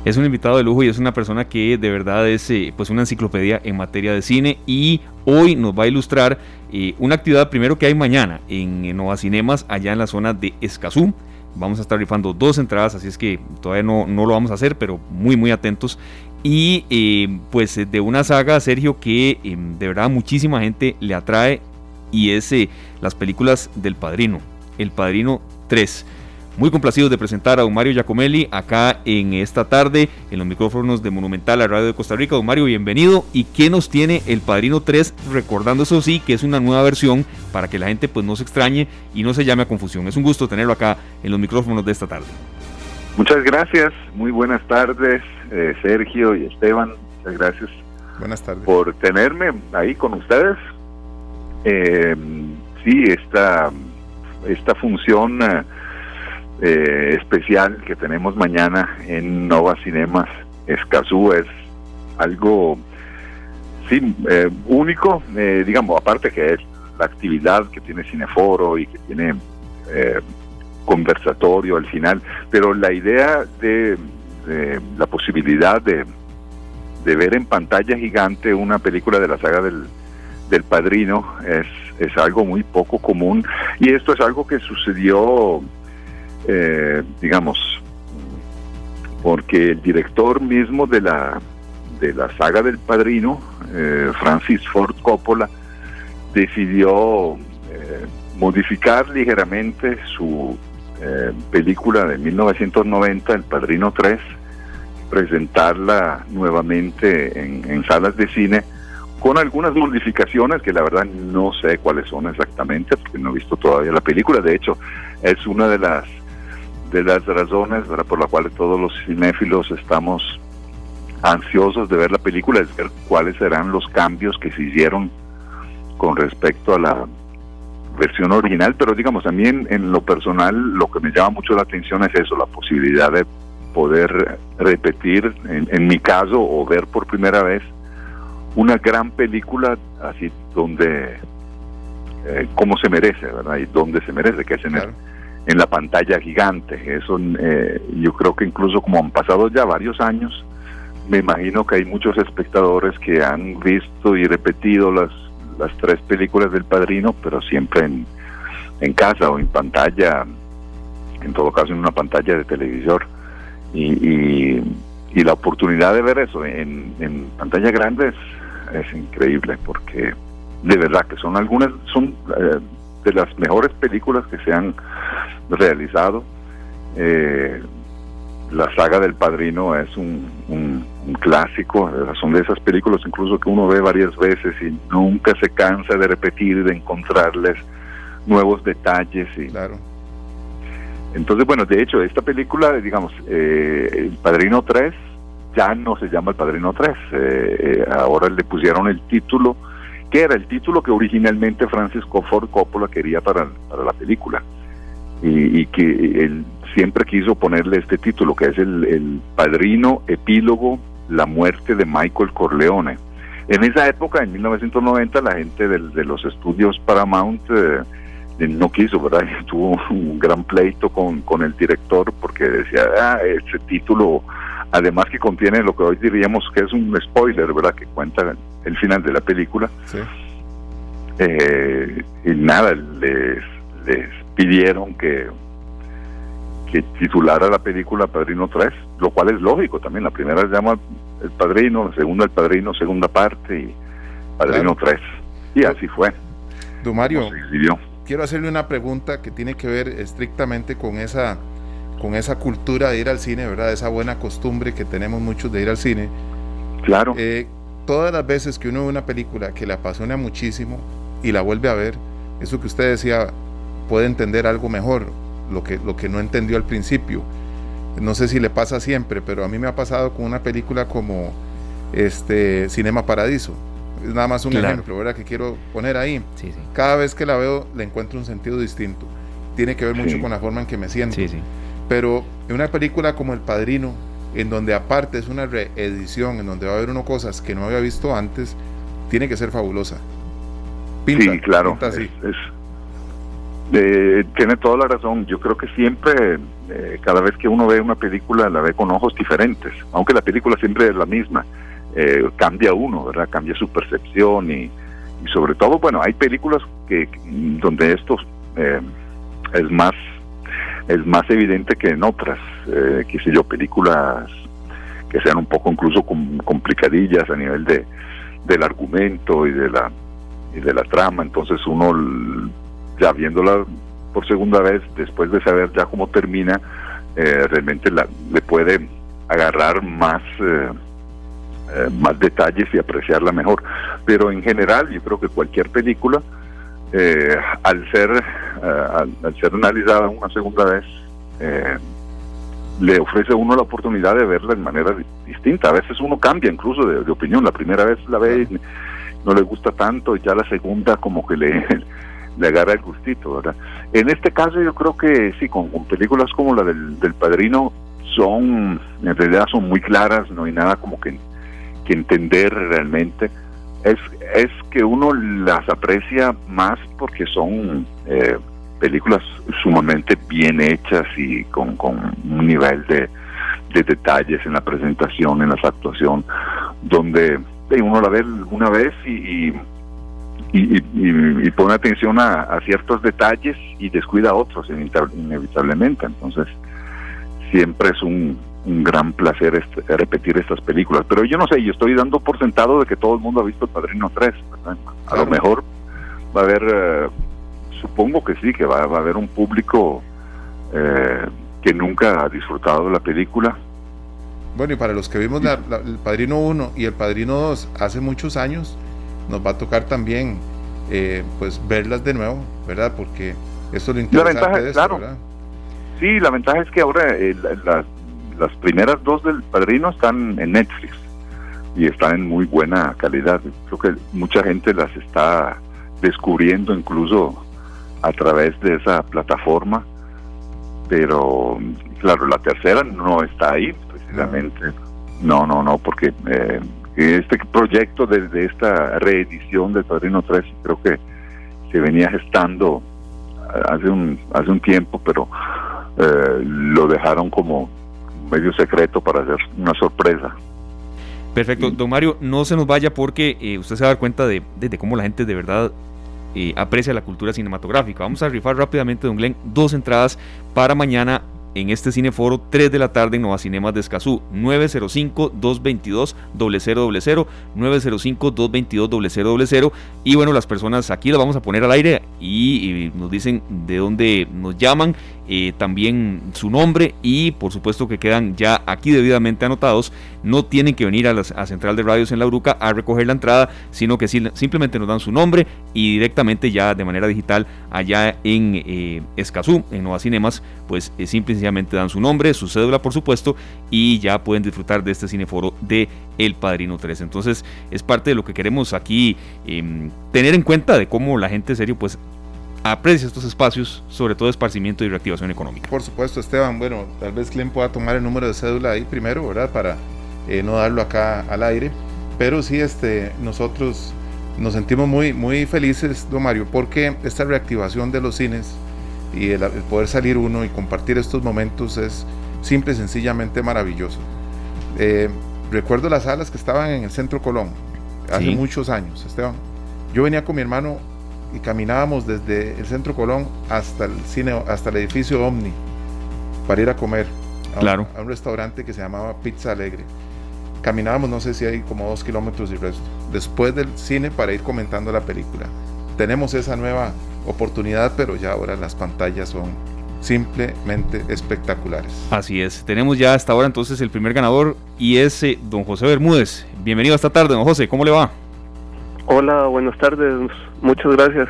Es un invitado de lujo y es una persona que de verdad es eh, pues una enciclopedia en materia de cine y hoy nos va a ilustrar eh, una actividad primero que hay mañana en Nova Cinemas allá en la zona de Escazú. Vamos a estar rifando dos entradas, así es que todavía no, no lo vamos a hacer, pero muy muy atentos y eh, pues de una saga, Sergio, que eh, de verdad muchísima gente le atrae y es eh, las películas del Padrino, El Padrino 3. Muy complacidos de presentar a don Mario Giacomelli acá en esta tarde en los micrófonos de Monumental a Radio de Costa Rica. Don Mario, bienvenido. ¿Y qué nos tiene El Padrino 3? Recordando eso sí, que es una nueva versión para que la gente pues no se extrañe y no se llame a confusión. Es un gusto tenerlo acá en los micrófonos de esta tarde. Muchas gracias, muy buenas tardes, eh, Sergio y Esteban. Muchas gracias. Buenas tardes. Por tenerme ahí con ustedes. Eh, sí, esta, esta función eh, especial que tenemos mañana en Nova Cinemas Escazú es algo sí, único, digamos, aparte que es la actividad que tiene Cineforo y que tiene conversatorio al final, pero la idea de, la posibilidad de, ver en pantalla gigante una película de la saga del, del Padrino es, es algo muy poco común y esto es algo que sucedió, eh, digamos, porque el director mismo de la, de la saga del Padrino, eh, Francis Ford Coppola, decidió eh, modificar ligeramente su eh, película de 1990, El Padrino 3, presentarla nuevamente en, salas de cine con algunas modificaciones que la verdad no sé cuáles son exactamente porque no he visto todavía la película. De hecho, es una de las de las razones por las cuales todos los cinéfilos estamos ansiosos de ver la película, es ver cuáles serán los cambios que se hicieron con respecto a la versión original, pero digamos, también en lo personal lo que me llama mucho la atención es eso, la posibilidad de poder repetir, en, mi caso, o ver por primera vez una gran película así donde eh, como se merece, ¿verdad? Y dónde se merece, que es en, el, en la pantalla gigante. Eso eh, yo creo que incluso como han pasado ya varios años, me imagino que hay muchos espectadores que han visto y repetido las, las tres películas del Padrino, pero siempre en, en casa o en pantalla, en todo caso en una pantalla de televisor. Y, y, y la oportunidad de ver eso en, en pantalla grande es, es, increíble, porque de verdad que son algunas, son eh, de las mejores películas que se han realizado. Eh, la saga del Padrino es un, un, un, clásico, son de esas películas incluso que uno ve varias veces y nunca se cansa de repetir de encontrarles nuevos detalles. Y, claro. Entonces, bueno, de hecho, esta película, digamos, eh, El Padrino 3 ya no se llama El Padrino 3, eh, eh, ahora le pusieron el título, que era el título que originalmente Francis Ford Coppola quería para, para la película. Y, y, que él siempre quiso ponerle este título, que es el, el Padrino Epílogo, la muerte de Michael Corleone. En esa época, en 1990, la gente de, de los estudios Paramount eh, no quiso, ¿verdad? [laughs] Tuvo un gran pleito con, con el director porque decía, ah, ese título, además que contiene lo que hoy diríamos que es un spoiler, ¿verdad? Que cuenta el final de la película. Sí. Eh, y nada, les, les pidieron que, que titulara la película Padrino 3, lo cual es lógico también. La primera se llama El Padrino, la segunda El Padrino, segunda parte y Padrino claro. 3. Y así fue. Don Mario, quiero hacerle una pregunta que tiene que ver estrictamente con esa con esa cultura de ir al cine, ¿verdad? Esa buena costumbre que tenemos muchos de ir al cine. Claro. Eh, todas las veces que uno ve una película que le apasiona muchísimo y la vuelve a ver, eso que usted decía, puede entender algo mejor, lo que, lo que no entendió al principio. No sé si le pasa siempre, pero a mí me ha pasado con una película como este Cinema Paradiso. Es nada más un claro. ejemplo, ¿verdad? Que quiero poner ahí. Sí, sí. Cada vez que la veo le encuentro un sentido distinto. Tiene que ver mucho con la forma en que me siento. Pero en una película como El Padrino, en donde aparte es una reedición, en donde va a haber uno cosas que no había visto antes, tiene que ser fabulosa. Pinta, sí, claro. Pinta así. Es, es, eh, tiene toda la razón. Yo creo que siempre, eh, cada vez que uno ve una película, la ve con ojos diferentes, aunque la película siempre es la misma. Eh, cambia uno, ¿verdad? Cambia su percepción y, y, sobre todo, bueno, hay películas que donde esto eh, es más es más evidente que en otras, qué sé yo, películas que sean un poco incluso com complicadillas a nivel de del argumento y de la y de la trama, entonces uno ya viéndola por segunda vez, después de saber ya cómo termina, eh, realmente la, le puede agarrar más eh, eh, más detalles y apreciarla mejor. Pero en general, yo creo que cualquier película, al ser al, al, ser analizada una segunda vez, le ofrece a uno la oportunidad de verla de manera distinta. A veces uno cambia incluso de, de opinión. La primera vez la ve y no le gusta tanto, y ya la segunda como que le le agarra el gustito, ¿verdad? En este caso yo creo que sí, con, películas como la del, del, Padrino son, en realidad son muy claras, no hay nada como que, que entender realmente. Es, es que uno las aprecia más porque son eh, películas sumamente bien hechas y con, con un nivel de, de detalles en la presentación, en la actuación, donde uno la ve una vez y, y y, y, y, pone atención a, a, ciertos detalles y descuida a otros inevitablemente. Entonces, siempre es un, un gran placer este, repetir estas películas. Pero yo no sé, yo estoy dando por sentado de que todo el mundo ha visto El Padrino 3. ¿verdad? A claro. lo mejor va a haber, eh, supongo que sí, que va, va a haber un público eh, que nunca ha disfrutado de la película. Bueno, y para los que vimos la, la, El Padrino 1 y El Padrino 2 hace muchos años, nos va a tocar también eh, pues verlas de nuevo, ¿verdad? Porque esto es lo interesante la ventaja, de esto, claro. ¿verdad? Sí, la ventaja es que ahora eh, la, la, las primeras dos del Padrino están en Netflix y están en muy buena calidad. Creo que mucha gente las está descubriendo incluso a través de esa plataforma, pero claro, la tercera no está ahí precisamente. No, no, no, porque eh, este proyecto de, de, esta reedición del Padrino 3 creo que se venía gestando hace un, hace un tiempo, pero eh, lo dejaron como medio secreto para hacer una sorpresa. Perfecto, don Mario, no se nos vaya porque eh, usted se va a dar cuenta de, de, cómo la gente de verdad eh, aprecia la cultura cinematográfica. Vamos a rifar rápidamente, don Glenn, dos entradas para mañana en este cineforo 3 de la tarde en Nova Cinemas de Escazú 905-222-0000 905-222-0000 y bueno las personas aquí las vamos a poner al aire y, nos dicen de dónde nos llaman eh, también su nombre y por supuesto que quedan ya aquí debidamente anotados no tienen que venir a la central de radios en la Bruca a recoger la entrada sino que simplemente nos dan su nombre y directamente ya de manera digital allá en eh, Escazú en Nova Cinemas pues eh, simplemente dan su nombre, su cédula por supuesto, y ya pueden disfrutar de este cineforo de El Padrino 3. Entonces es parte de lo que queremos aquí em, tener en cuenta de cómo la gente serio pues aprecia estos espacios, sobre todo esparcimiento y reactivación económica. Por supuesto, Esteban. Bueno, tal vez Clem pueda tomar el número de cédula ahí primero, ¿verdad? Para eh, no darlo acá al aire. Pero sí, este, nosotros nos sentimos muy, muy felices, don Mario, porque esta reactivación de los cines y el, poder salir uno y compartir estos momentos es simple y sencillamente maravilloso. Eh, recuerdo las salas que estaban en el Centro Colón hace muchos años, Esteban. Yo venía con mi hermano y caminábamos desde el Centro Colón hasta el cine, hasta el edificio Omni para ir a comer a, claro. un, a un restaurante que se llamaba Pizza Alegre. Caminábamos, no sé si hay como dos kilómetros y resto, después del cine para ir comentando la película. Tenemos esa nueva oportunidad, pero ya ahora las pantallas son simplemente espectaculares. Así es, tenemos ya hasta ahora entonces el primer ganador y es eh, don José Bermúdez. Bienvenido esta tarde, don José, ¿cómo le va? Hola, buenas tardes, muchas gracias.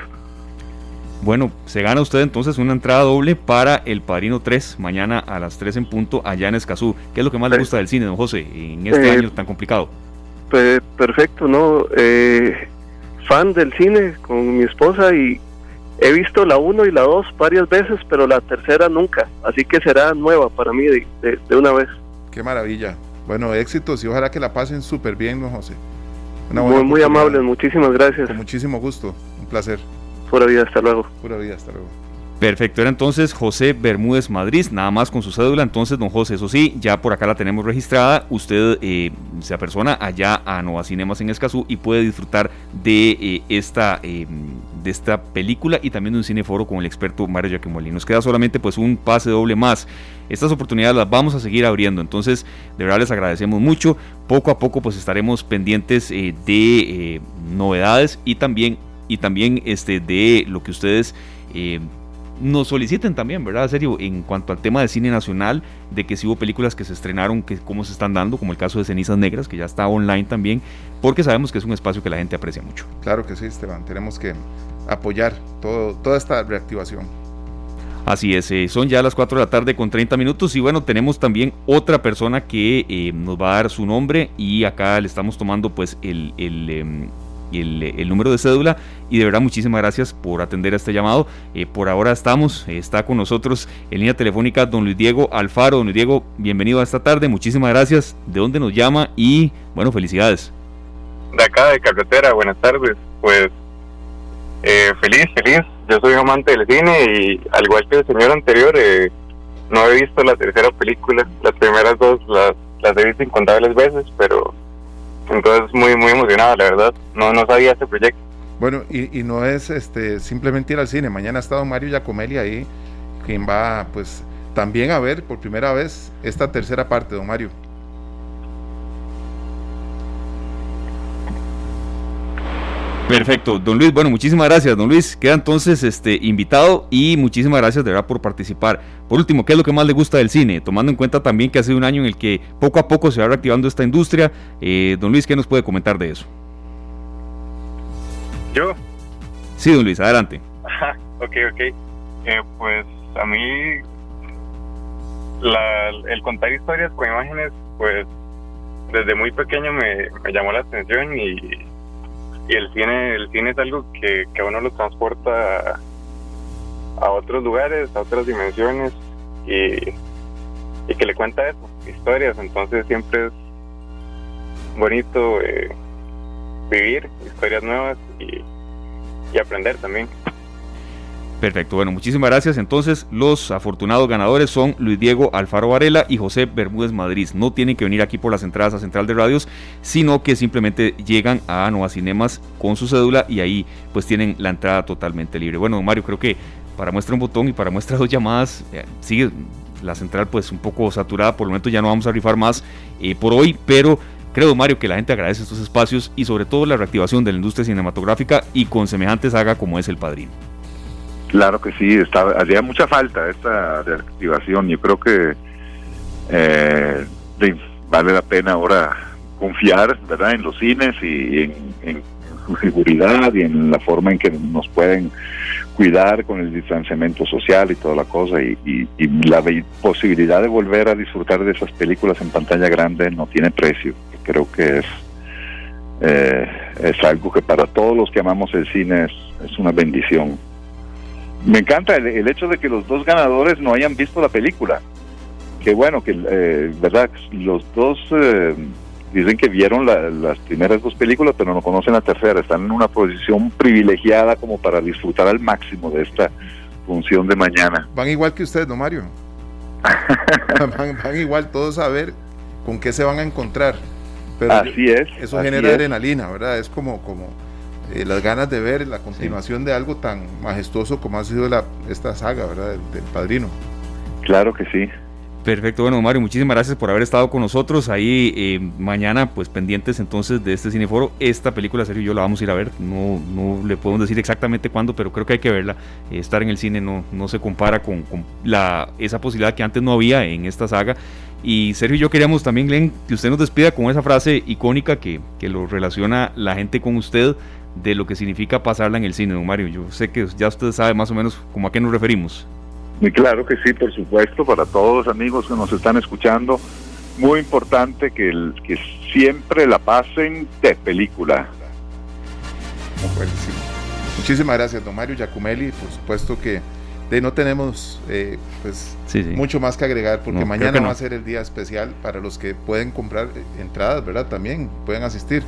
Bueno, se gana usted entonces una entrada doble para El Padrino 3, mañana a las 3 en punto, allá en Escazú. ¿Qué es lo que más le gusta del cine, don José, en este eh, año tan complicado? perfecto, ¿no? Eh, fan del cine con mi esposa y He visto la 1 y la 2 varias veces, pero la tercera nunca. Así que será nueva para mí de, una vez. Qué maravilla. Bueno, éxitos y ojalá que la pasen súper bien, don José. Muy, muy amables, muchísimas gracias. Con muchísimo gusto, un placer. Pura vida, hasta luego. Pura vida, hasta luego. Perfecto, era entonces José Bermúdez Madrid, nada más con su cédula. Entonces, don José, eso sí, ya por acá la tenemos registrada. Usted eh, se apersona allá a Nova Cinemas en Escazú y puede disfrutar de eh, esta eh, de esta película y también de un cineforo con el experto Mario Giacomoli. Nos queda solamente pues un pase doble más. Estas oportunidades las vamos a seguir abriendo, entonces de verdad les agradecemos mucho. Poco a poco pues estaremos pendientes de eh, novedades y también y también este de lo que ustedes eh, nos soliciten también, ¿verdad? serio, en cuanto al tema de cine nacional, de que si hubo películas que se estrenaron, que cómo se están dando, como el caso de Cenizas Negras, que ya está online también, porque sabemos que es un espacio que la gente aprecia mucho. Claro que sí, Esteban, tenemos que apoyar todo, toda esta reactivación. Así es, eh, son ya las 4 de la tarde con 30 minutos y bueno, tenemos también otra persona que eh, nos va a dar su nombre y acá le estamos tomando pues el, el, em, el, número de cédula. Y de verdad, muchísimas gracias por atender a este llamado. Eh, por ahora estamos, está con nosotros en línea telefónica don Luis Diego Alfaro. Don Luis Diego, bienvenido a esta tarde. Muchísimas gracias. ¿De dónde nos llama? Y bueno, felicidades. De acá, de carretera. Buenas tardes. Pues eh, feliz, feliz. Yo soy amante del cine y al igual que el señor anterior, eh, no he visto la tercera película. Las primeras dos las, las he visto incontables veces, pero entonces muy muy emocionado, la verdad. No no sabía este proyecto. Bueno, y, y no es este simplemente ir al cine. Mañana ha estado Mario Giacomelli ahí, quien va pues también a ver por primera vez esta tercera parte, don Mario. Perfecto, don Luis, bueno, muchísimas gracias, don Luis. Queda entonces este invitado y muchísimas gracias de verdad por participar. Por último, ¿qué es lo que más le gusta del cine? Tomando en cuenta también que ha sido un año en el que poco a poco se va reactivando esta industria. Eh, don Luis, ¿qué nos puede comentar de eso? ¿Yo? Sí, don Luis, adelante. ok, ok. Eh, pues a mí el contar historias con imágenes, pues desde muy pequeño me, me llamó la atención y y el cine el cine es algo que, que uno lo transporta a, otros lugares a otras dimensiones y, y que le cuenta eso historias. Entonces siempre es bonito eh, vivir historias nuevas y, y aprender también Perfecto, bueno, muchísimas gracias. Entonces, los afortunados ganadores son Luis Diego Alfaro Varela y José Bermúdez Madrid. No tienen que venir aquí por las entradas a Central de Radios, sino que simplemente llegan a Nova Cinemas con su cédula y ahí pues tienen la entrada totalmente libre. Bueno, Mario, creo que para muestra un botón y para muestra [laughs] dos llamadas, eh, sigue la central pues un poco saturada, por el momento ya no vamos a rifar más eh, por hoy, pero creo Mario que la gente agradece estos espacios y sobre todo la reactivación de la industria cinematográfica y con semejante saga como es El Padrino. Claro que sí, está, hacía mucha falta esta reactivación. Yo creo que eh, vale la pena ahora confiar ¿verdad? en los cines y en, su seguridad y en la forma en que nos pueden cuidar con el distanciamiento social y toda la cosa y, la posibilidad de volver a disfrutar de esas películas en pantalla grande no tiene precio. Creo que es eh, es algo que para todos los que amamos el cine es una bendición. Me encanta el, hecho de que los dos ganadores no hayan visto la película. Que bueno, que eh, verdad, los dos eh, dicen que vieron las primeras dos películas, pero no conocen la tercera. Están en una posición privilegiada como para disfrutar al máximo de esta función de mañana. Van igual que ustedes, ¿no, Mario? [laughs] van, van, igual todos a ver con qué se van a encontrar. Pero así es. Eso genera adrenalina, ¿verdad? Es como, como eh, las ganas de ver la continuación de algo tan majestuoso como ha sido la, esta saga, ¿verdad? Del, Padrino. Claro que sí. Perfecto, bueno Mario, muchísimas gracias por haber estado con nosotros ahí eh, mañana, pues pendientes entonces de este cineforo. Esta película, serio, yo la vamos a ir a ver, no, no le podemos decir exactamente cuándo, pero creo que hay que verla. Eh, estar en el cine no, no se compara con, con, la, esa posibilidad que antes no había en esta saga. Y Sergio y yo queríamos también, Glenn, que usted nos despida con esa frase icónica que, que lo relaciona la gente con usted de lo que significa pasarla en el cine, don Mario. Yo sé que ya usted sabe más o menos cómo a qué nos referimos. Muy claro que sí, por supuesto, para todos los amigos que nos están escuchando, muy importante que, el, que siempre la pasen de película. Muchísimas gracias, don Mario Giacomelli. Por supuesto que de no tenemos eh, pues mucho más que agregar porque mañana va a ser el día especial para los que pueden comprar entradas, ¿verdad? También pueden asistir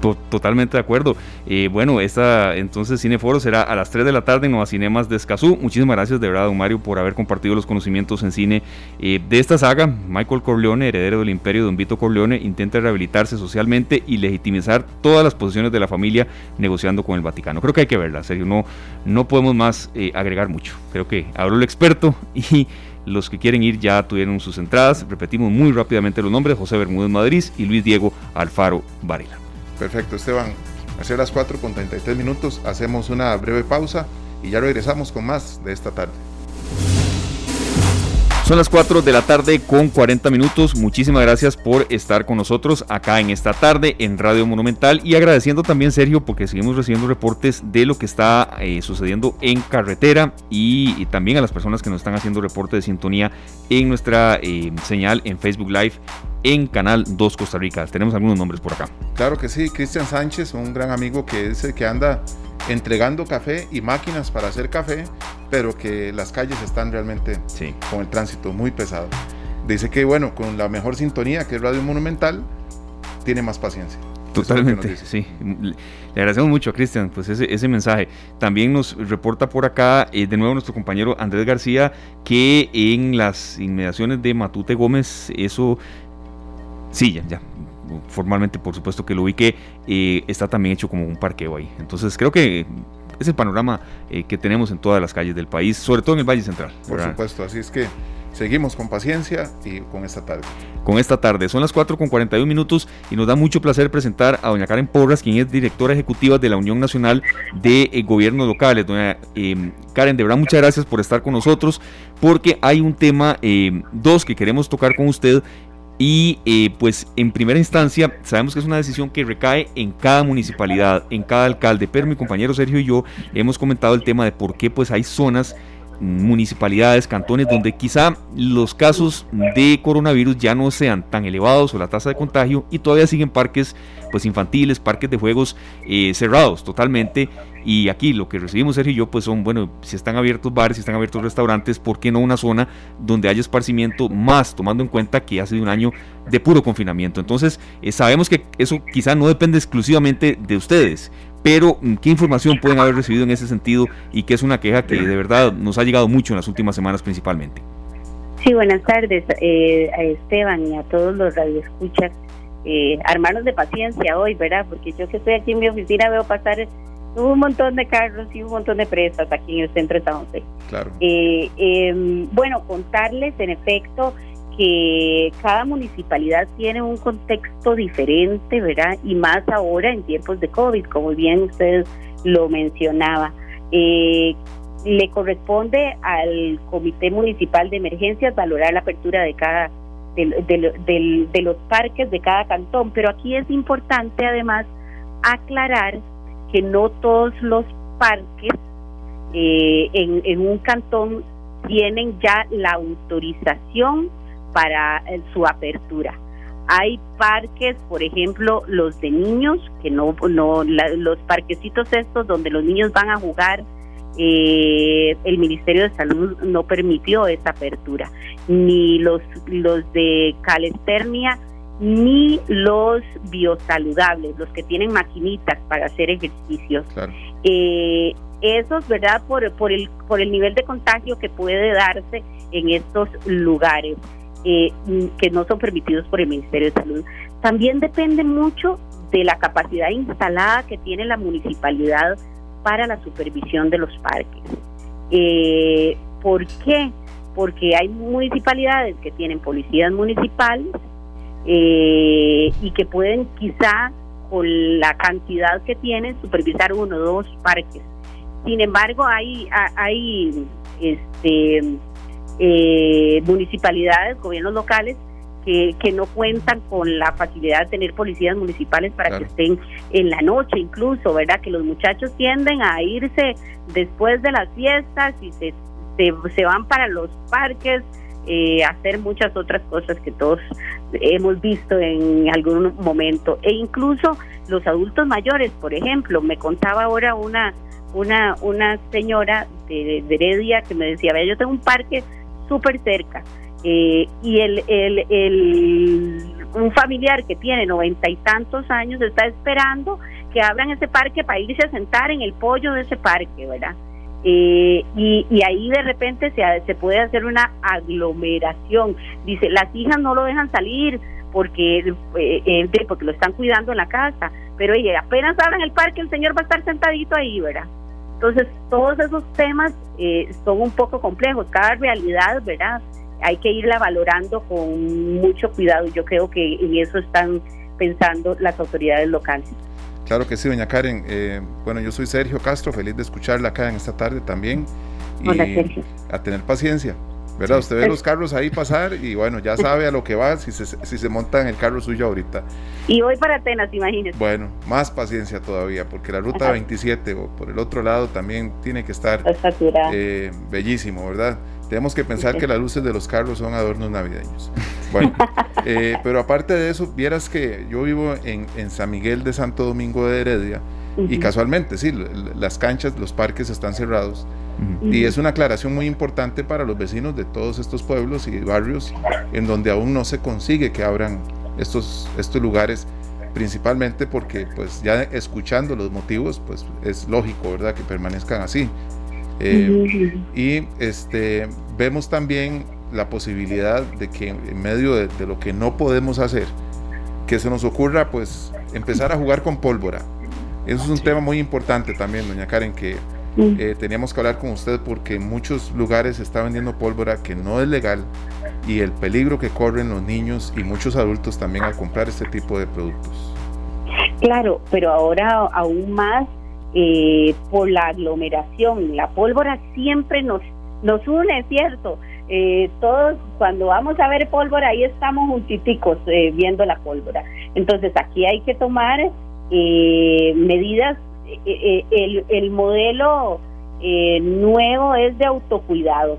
totalmente de acuerdo. Eh, bueno, esta entonces Cineforo será a las 3 de la tarde en Nueva Cinemas de Escazú. Muchísimas gracias de verdad, don Mario, por haber compartido los conocimientos en cine eh, de esta saga. Michael Corleone, heredero del imperio de Don Vito Corleone, intenta rehabilitarse socialmente y legitimizar todas las posiciones de la familia negociando con el Vaticano. Creo que hay que verla, serio, no, no podemos más eh, agregar mucho. Creo que habló el experto [laughs] y los que quieren ir ya tuvieron sus entradas. Repetimos muy rápidamente los nombres: José Bermúdez Madrid y Luis Diego Alfaro Varela. Perfecto, Esteban. A las 4 con 33 minutos hacemos una breve pausa y ya regresamos con más de esta tarde. Son las 4 de la tarde con 40 minutos. Muchísimas gracias por estar con nosotros acá en esta tarde en Radio Monumental y agradeciendo también Sergio porque seguimos recibiendo reportes de lo que está eh, sucediendo en carretera y, también a las personas que nos están haciendo reporte de sintonía en nuestra eh, señal en Facebook Live en Canal 2 Costa Rica. Tenemos algunos nombres por acá. Claro que sí, Cristian Sánchez, un gran amigo que es el que anda entregando café y máquinas para hacer café, pero que las calles están realmente con el tránsito muy pesado. Dice que bueno, con la mejor sintonía que es Radio Monumental, tiene más paciencia. Totalmente, sí. Le agradecemos mucho a Cristian pues ese, ese, mensaje. También nos reporta por acá eh, de nuevo nuestro compañero Andrés García que en las inmediaciones de Matute Gómez eso Sí, ya, ya. Formalmente, por supuesto que lo ubique, eh, está también hecho como un parqueo ahí. Entonces, creo que es el panorama eh, que tenemos en todas las calles del país, sobre todo en el Valle Central. Por supuesto, así es que seguimos con paciencia y con esta tarde. Con esta tarde, son las 4 con 41 minutos y nos da mucho placer presentar a doña Karen Porras, quien es directora ejecutiva de la Unión Nacional de eh, Gobiernos Locales. Doña Karen, de verdad muchas gracias por estar con nosotros, porque hay un tema, dos, que queremos tocar con usted y eh, pues en primera instancia sabemos que es una decisión que recae en cada municipalidad, en cada alcalde, pero mi compañero Sergio y yo hemos comentado el tema de por qué pues hay zonas municipalidades, cantones, donde quizá los casos de coronavirus ya no sean tan elevados o la tasa de contagio y todavía siguen parques pues infantiles, parques de juegos eh, cerrados totalmente. Y aquí lo que recibimos Sergio y yo pues son, bueno, si están abiertos bares, si están abiertos restaurantes, ¿por qué no una zona donde haya esparcimiento más, tomando en cuenta que ha sido un año de puro confinamiento? Entonces, eh, sabemos que eso quizá no depende exclusivamente de ustedes, pero mm, ¿qué información pueden haber recibido en ese sentido y que es una queja que de verdad nos ha llegado mucho en las últimas semanas principalmente? Sí, buenas tardes eh, a Esteban y a todos los radioescuchas. Eh, armarnos de paciencia hoy, ¿verdad? Porque yo que estoy aquí en mi oficina veo pasar un montón de carros y un montón de presas aquí en el centro de San José. Claro. Eh, em, bueno, contarles en efecto que cada municipalidad tiene un contexto diferente, ¿verdad? Y más ahora en tiempos de COVID, como bien usted lo mencionaba. Eh, le corresponde al Comité Municipal de Emergencias valorar la apertura de cada de, los parques de cada cantón, pero aquí es importante además aclarar que no todos los parques eh, en un cantón tienen ya la autorización para eh, su apertura. Hay parques, por ejemplo, los de niños, que no, no los parquecitos estos donde los niños van a jugar eh, el Ministerio de Salud no permitió esa apertura, ni los, los de calesternia, ni los biosaludables, los que tienen maquinitas para hacer ejercicios. Eh, esos, ¿verdad? Por, por, el, por el nivel de contagio que puede darse en estos lugares eh, que no son permitidos por el Ministerio de Salud. También depende mucho de la capacidad instalada que tiene la municipalidad para la supervisión de los parques. Eh, ¿Por qué? Porque hay municipalidades que tienen policías municipales eh, y que pueden quizá con la cantidad que tienen supervisar uno o dos parques. Sin embargo, hay, hay este, eh, municipalidades, gobiernos locales que, que, no cuentan con la facilidad de tener policías municipales para que estén en la noche incluso, ¿verdad? Que los muchachos tienden a irse después de las fiestas y se, se, van para los parques, eh, hacer muchas otras cosas que todos hemos visto en algún momento. E incluso los adultos mayores, por ejemplo, me contaba ahora una una una señora de, de Heredia que me decía, vea, yo tengo un parque súper cerca, eh, y el, el, el, un familiar que tiene noventa y tantos años está esperando que abran ese parque para irse a sentar en el pollo de ese parque, ¿verdad? Eh, y, y, ahí de repente se, se puede hacer una aglomeración. Dice, las hijas no lo dejan salir porque, eh, porque lo están cuidando en la casa, pero oye, apenas abran el parque, el señor va a estar sentadito ahí, ¿verdad? Entonces, todos esos temas son un poco complejos, cada realidad, ¿verdad? hay que irla valorando con mucho cuidado. Yo creo que en eso están pensando las autoridades locales. Claro que sí, doña Karen. Eh, bueno, yo soy Sergio Castro, feliz de escucharla acá en esta tarde también. Y Hola, Sergio. A tener paciencia, ¿verdad? Usted ve los carros ahí pasar y bueno, ya sabe a lo que va si se, si se monta en el carro suyo ahorita. Y voy para Atenas, imagínese. Bueno, más paciencia todavía, porque la ruta 27 o por el otro lado también tiene que estar eh, bellísimo, ¿verdad? Tenemos que pensar que las luces de los carros son adornos navideños. Bueno, [laughs] eh, pero aparte de eso, vieras que yo vivo en, en San Miguel de Santo Domingo de Heredia y casualmente, sí, las canchas, los parques están cerrados. Y es una aclaración muy importante para los vecinos de todos estos pueblos y barrios en donde aún no se consigue que abran estos, estos lugares principalmente porque pues ya escuchando los motivos pues es lógico verdad que permanezcan así. Eh, y este, vemos también la posibilidad de que en medio de, lo que no podemos hacer, que se nos ocurra pues empezar a jugar con pólvora. Eso es un tema muy importante también, doña Karen, que eh, teníamos que hablar con usted porque en muchos lugares se está vendiendo pólvora que no es legal y el peligro que corren los niños y muchos adultos también al comprar este tipo de productos. Claro, pero ahora aún más eh, por la aglomeración. La pólvora siempre nos, nos une, ¿cierto? Eh, todos cuando vamos a ver pólvora, ahí estamos juntiticos eh, viendo la pólvora. Entonces aquí hay que tomar eh, medidas. El, el modelo nuevo es de autocuidado.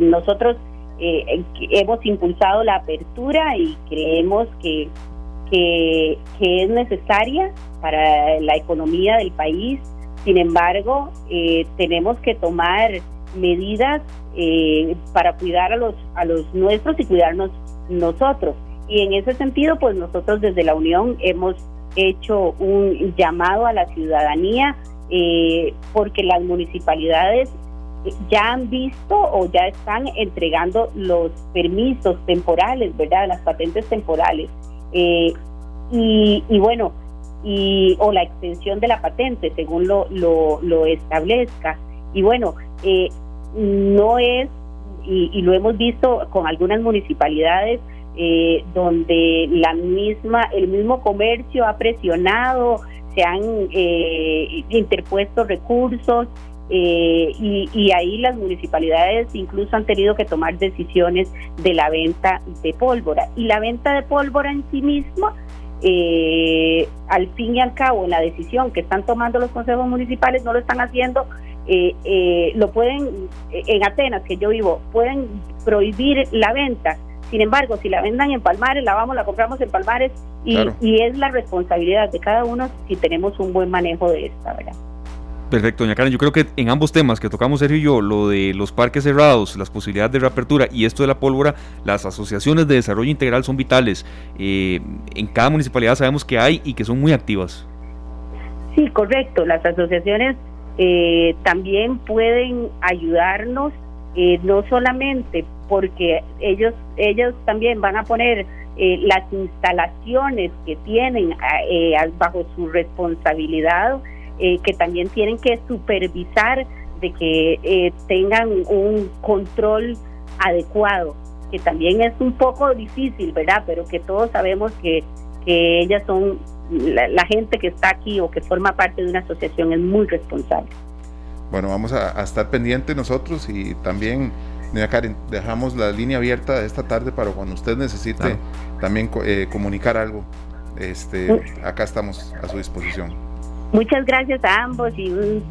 nosotros hemos impulsado la apertura y creemos que que, es necesaria para la economía del país. Sin embargo, eh, tenemos que tomar medidas eh, para cuidar a los, a los nuestros y cuidarnos nosotros. Y en ese sentido, pues nosotros desde la Unión hemos hecho un llamado a la ciudadanía eh, porque las municipalidades ya han visto o ya están entregando los permisos temporales, ¿verdad? Las patentes temporales. Eh, y, y, bueno, y, o la extensión de la patente según lo, lo, establezca. Y bueno, eh, no es, y, lo hemos visto con algunas municipalidades, eh, donde la misma, el mismo comercio ha presionado, se han eh, interpuesto recursos eh, y, ahí las municipalidades incluso han tenido que tomar decisiones de la venta de pólvora. Y la venta de pólvora en sí misma, eh, al fin y al cabo, en la decisión que están tomando los consejos municipales, no lo están haciendo, eh, eh, lo pueden, en Atenas, que yo vivo, pueden prohibir la venta. Sin embargo, si la vendan en Palmares, la vamos, la compramos en Palmares y, claro. y es la responsabilidad de cada uno si tenemos un buen manejo de esta, ¿verdad? Perfecto, doña Karen. Yo creo que en ambos temas que tocamos Sergio y yo, lo de los parques cerrados, las posibilidades de reapertura y esto de la pólvora, las asociaciones de desarrollo integral son vitales. Eh, en cada municipalidad sabemos que hay y que son muy activas. Sí, correcto. Las asociaciones eh, también pueden ayudarnos, eh, no solamente porque ellos, ellos también van a poner las instalaciones que tienen bajo su responsabilidad eh, que también tienen que supervisar de que eh, tengan un control adecuado, que también es un poco difícil, ¿verdad? Pero que todos sabemos que, que ellas son, la, la gente que está aquí o que forma parte de una asociación es muy responsable. Bueno, vamos a, a estar pendientes nosotros y también, doña Karen, dejamos la línea abierta esta tarde para cuando usted necesite claro. también eh, comunicar algo. Este, acá estamos a su disposición. Muchas gracias a ambos y un,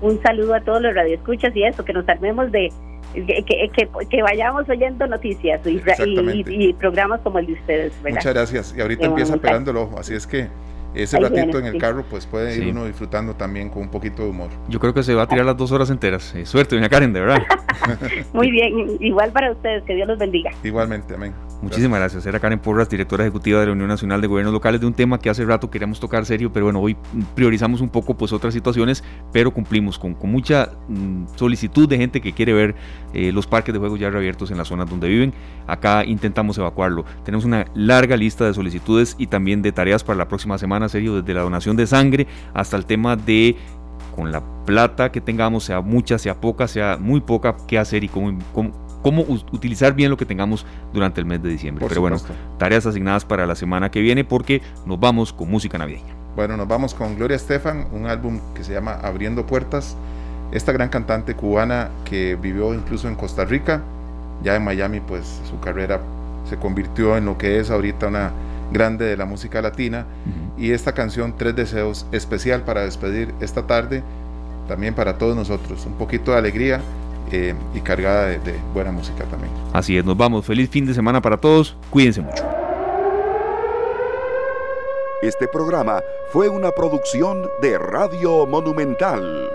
un saludo a todos los radioescuchas y eso, que nos armemos de, que, que, que, vayamos oyendo noticias y, y, y, programas como el de ustedes. ¿verdad? Muchas gracias. Y ahorita empieza pegando el ojo, así es que ese Ahí ratito viene, en el sí. carro pues puede ir sí. uno disfrutando también con un poquito de humor. Yo creo que se va a tirar las dos horas enteras. Eh, suerte, doña Karen, de verdad. [laughs] Muy bien, igual para ustedes, que Dios los bendiga. Igualmente, amén. Muchísimas gracias. gracias. Era Karen Porras, directora ejecutiva de la Unión Nacional de Gobiernos Locales, de un tema que hace rato queríamos tocar serio, pero bueno, hoy priorizamos un poco pues otras situaciones, pero cumplimos con, con mucha mm, solicitud de gente que quiere ver eh, los parques de juegos ya reabiertos en las zonas donde viven. Acá intentamos evacuarlo. Tenemos una larga lista de solicitudes y también de tareas para la próxima semana, serio, desde la donación de sangre hasta el tema de con la plata que tengamos, sea mucha, sea poca, sea muy poca, qué hacer y cómo, cómo cómo utilizar bien lo que tengamos durante el mes de diciembre. Por Pero supuesto. bueno, tareas asignadas para la semana que viene porque nos vamos con música navideña. Bueno, nos vamos con Gloria Estefan, un álbum que se llama Abriendo Puertas. Esta gran cantante cubana que vivió incluso en Costa Rica, ya en Miami, pues su carrera se convirtió en lo que es ahorita una grande de la música latina. Uh -huh. Y esta canción, Tres Deseos, especial para despedir esta tarde, también para todos nosotros. Un poquito de alegría, eh, y cargada de, de, buena música también. Así es, nos vamos. Feliz fin de semana para todos. Cuídense mucho. Este programa fue una producción de Radio Monumental.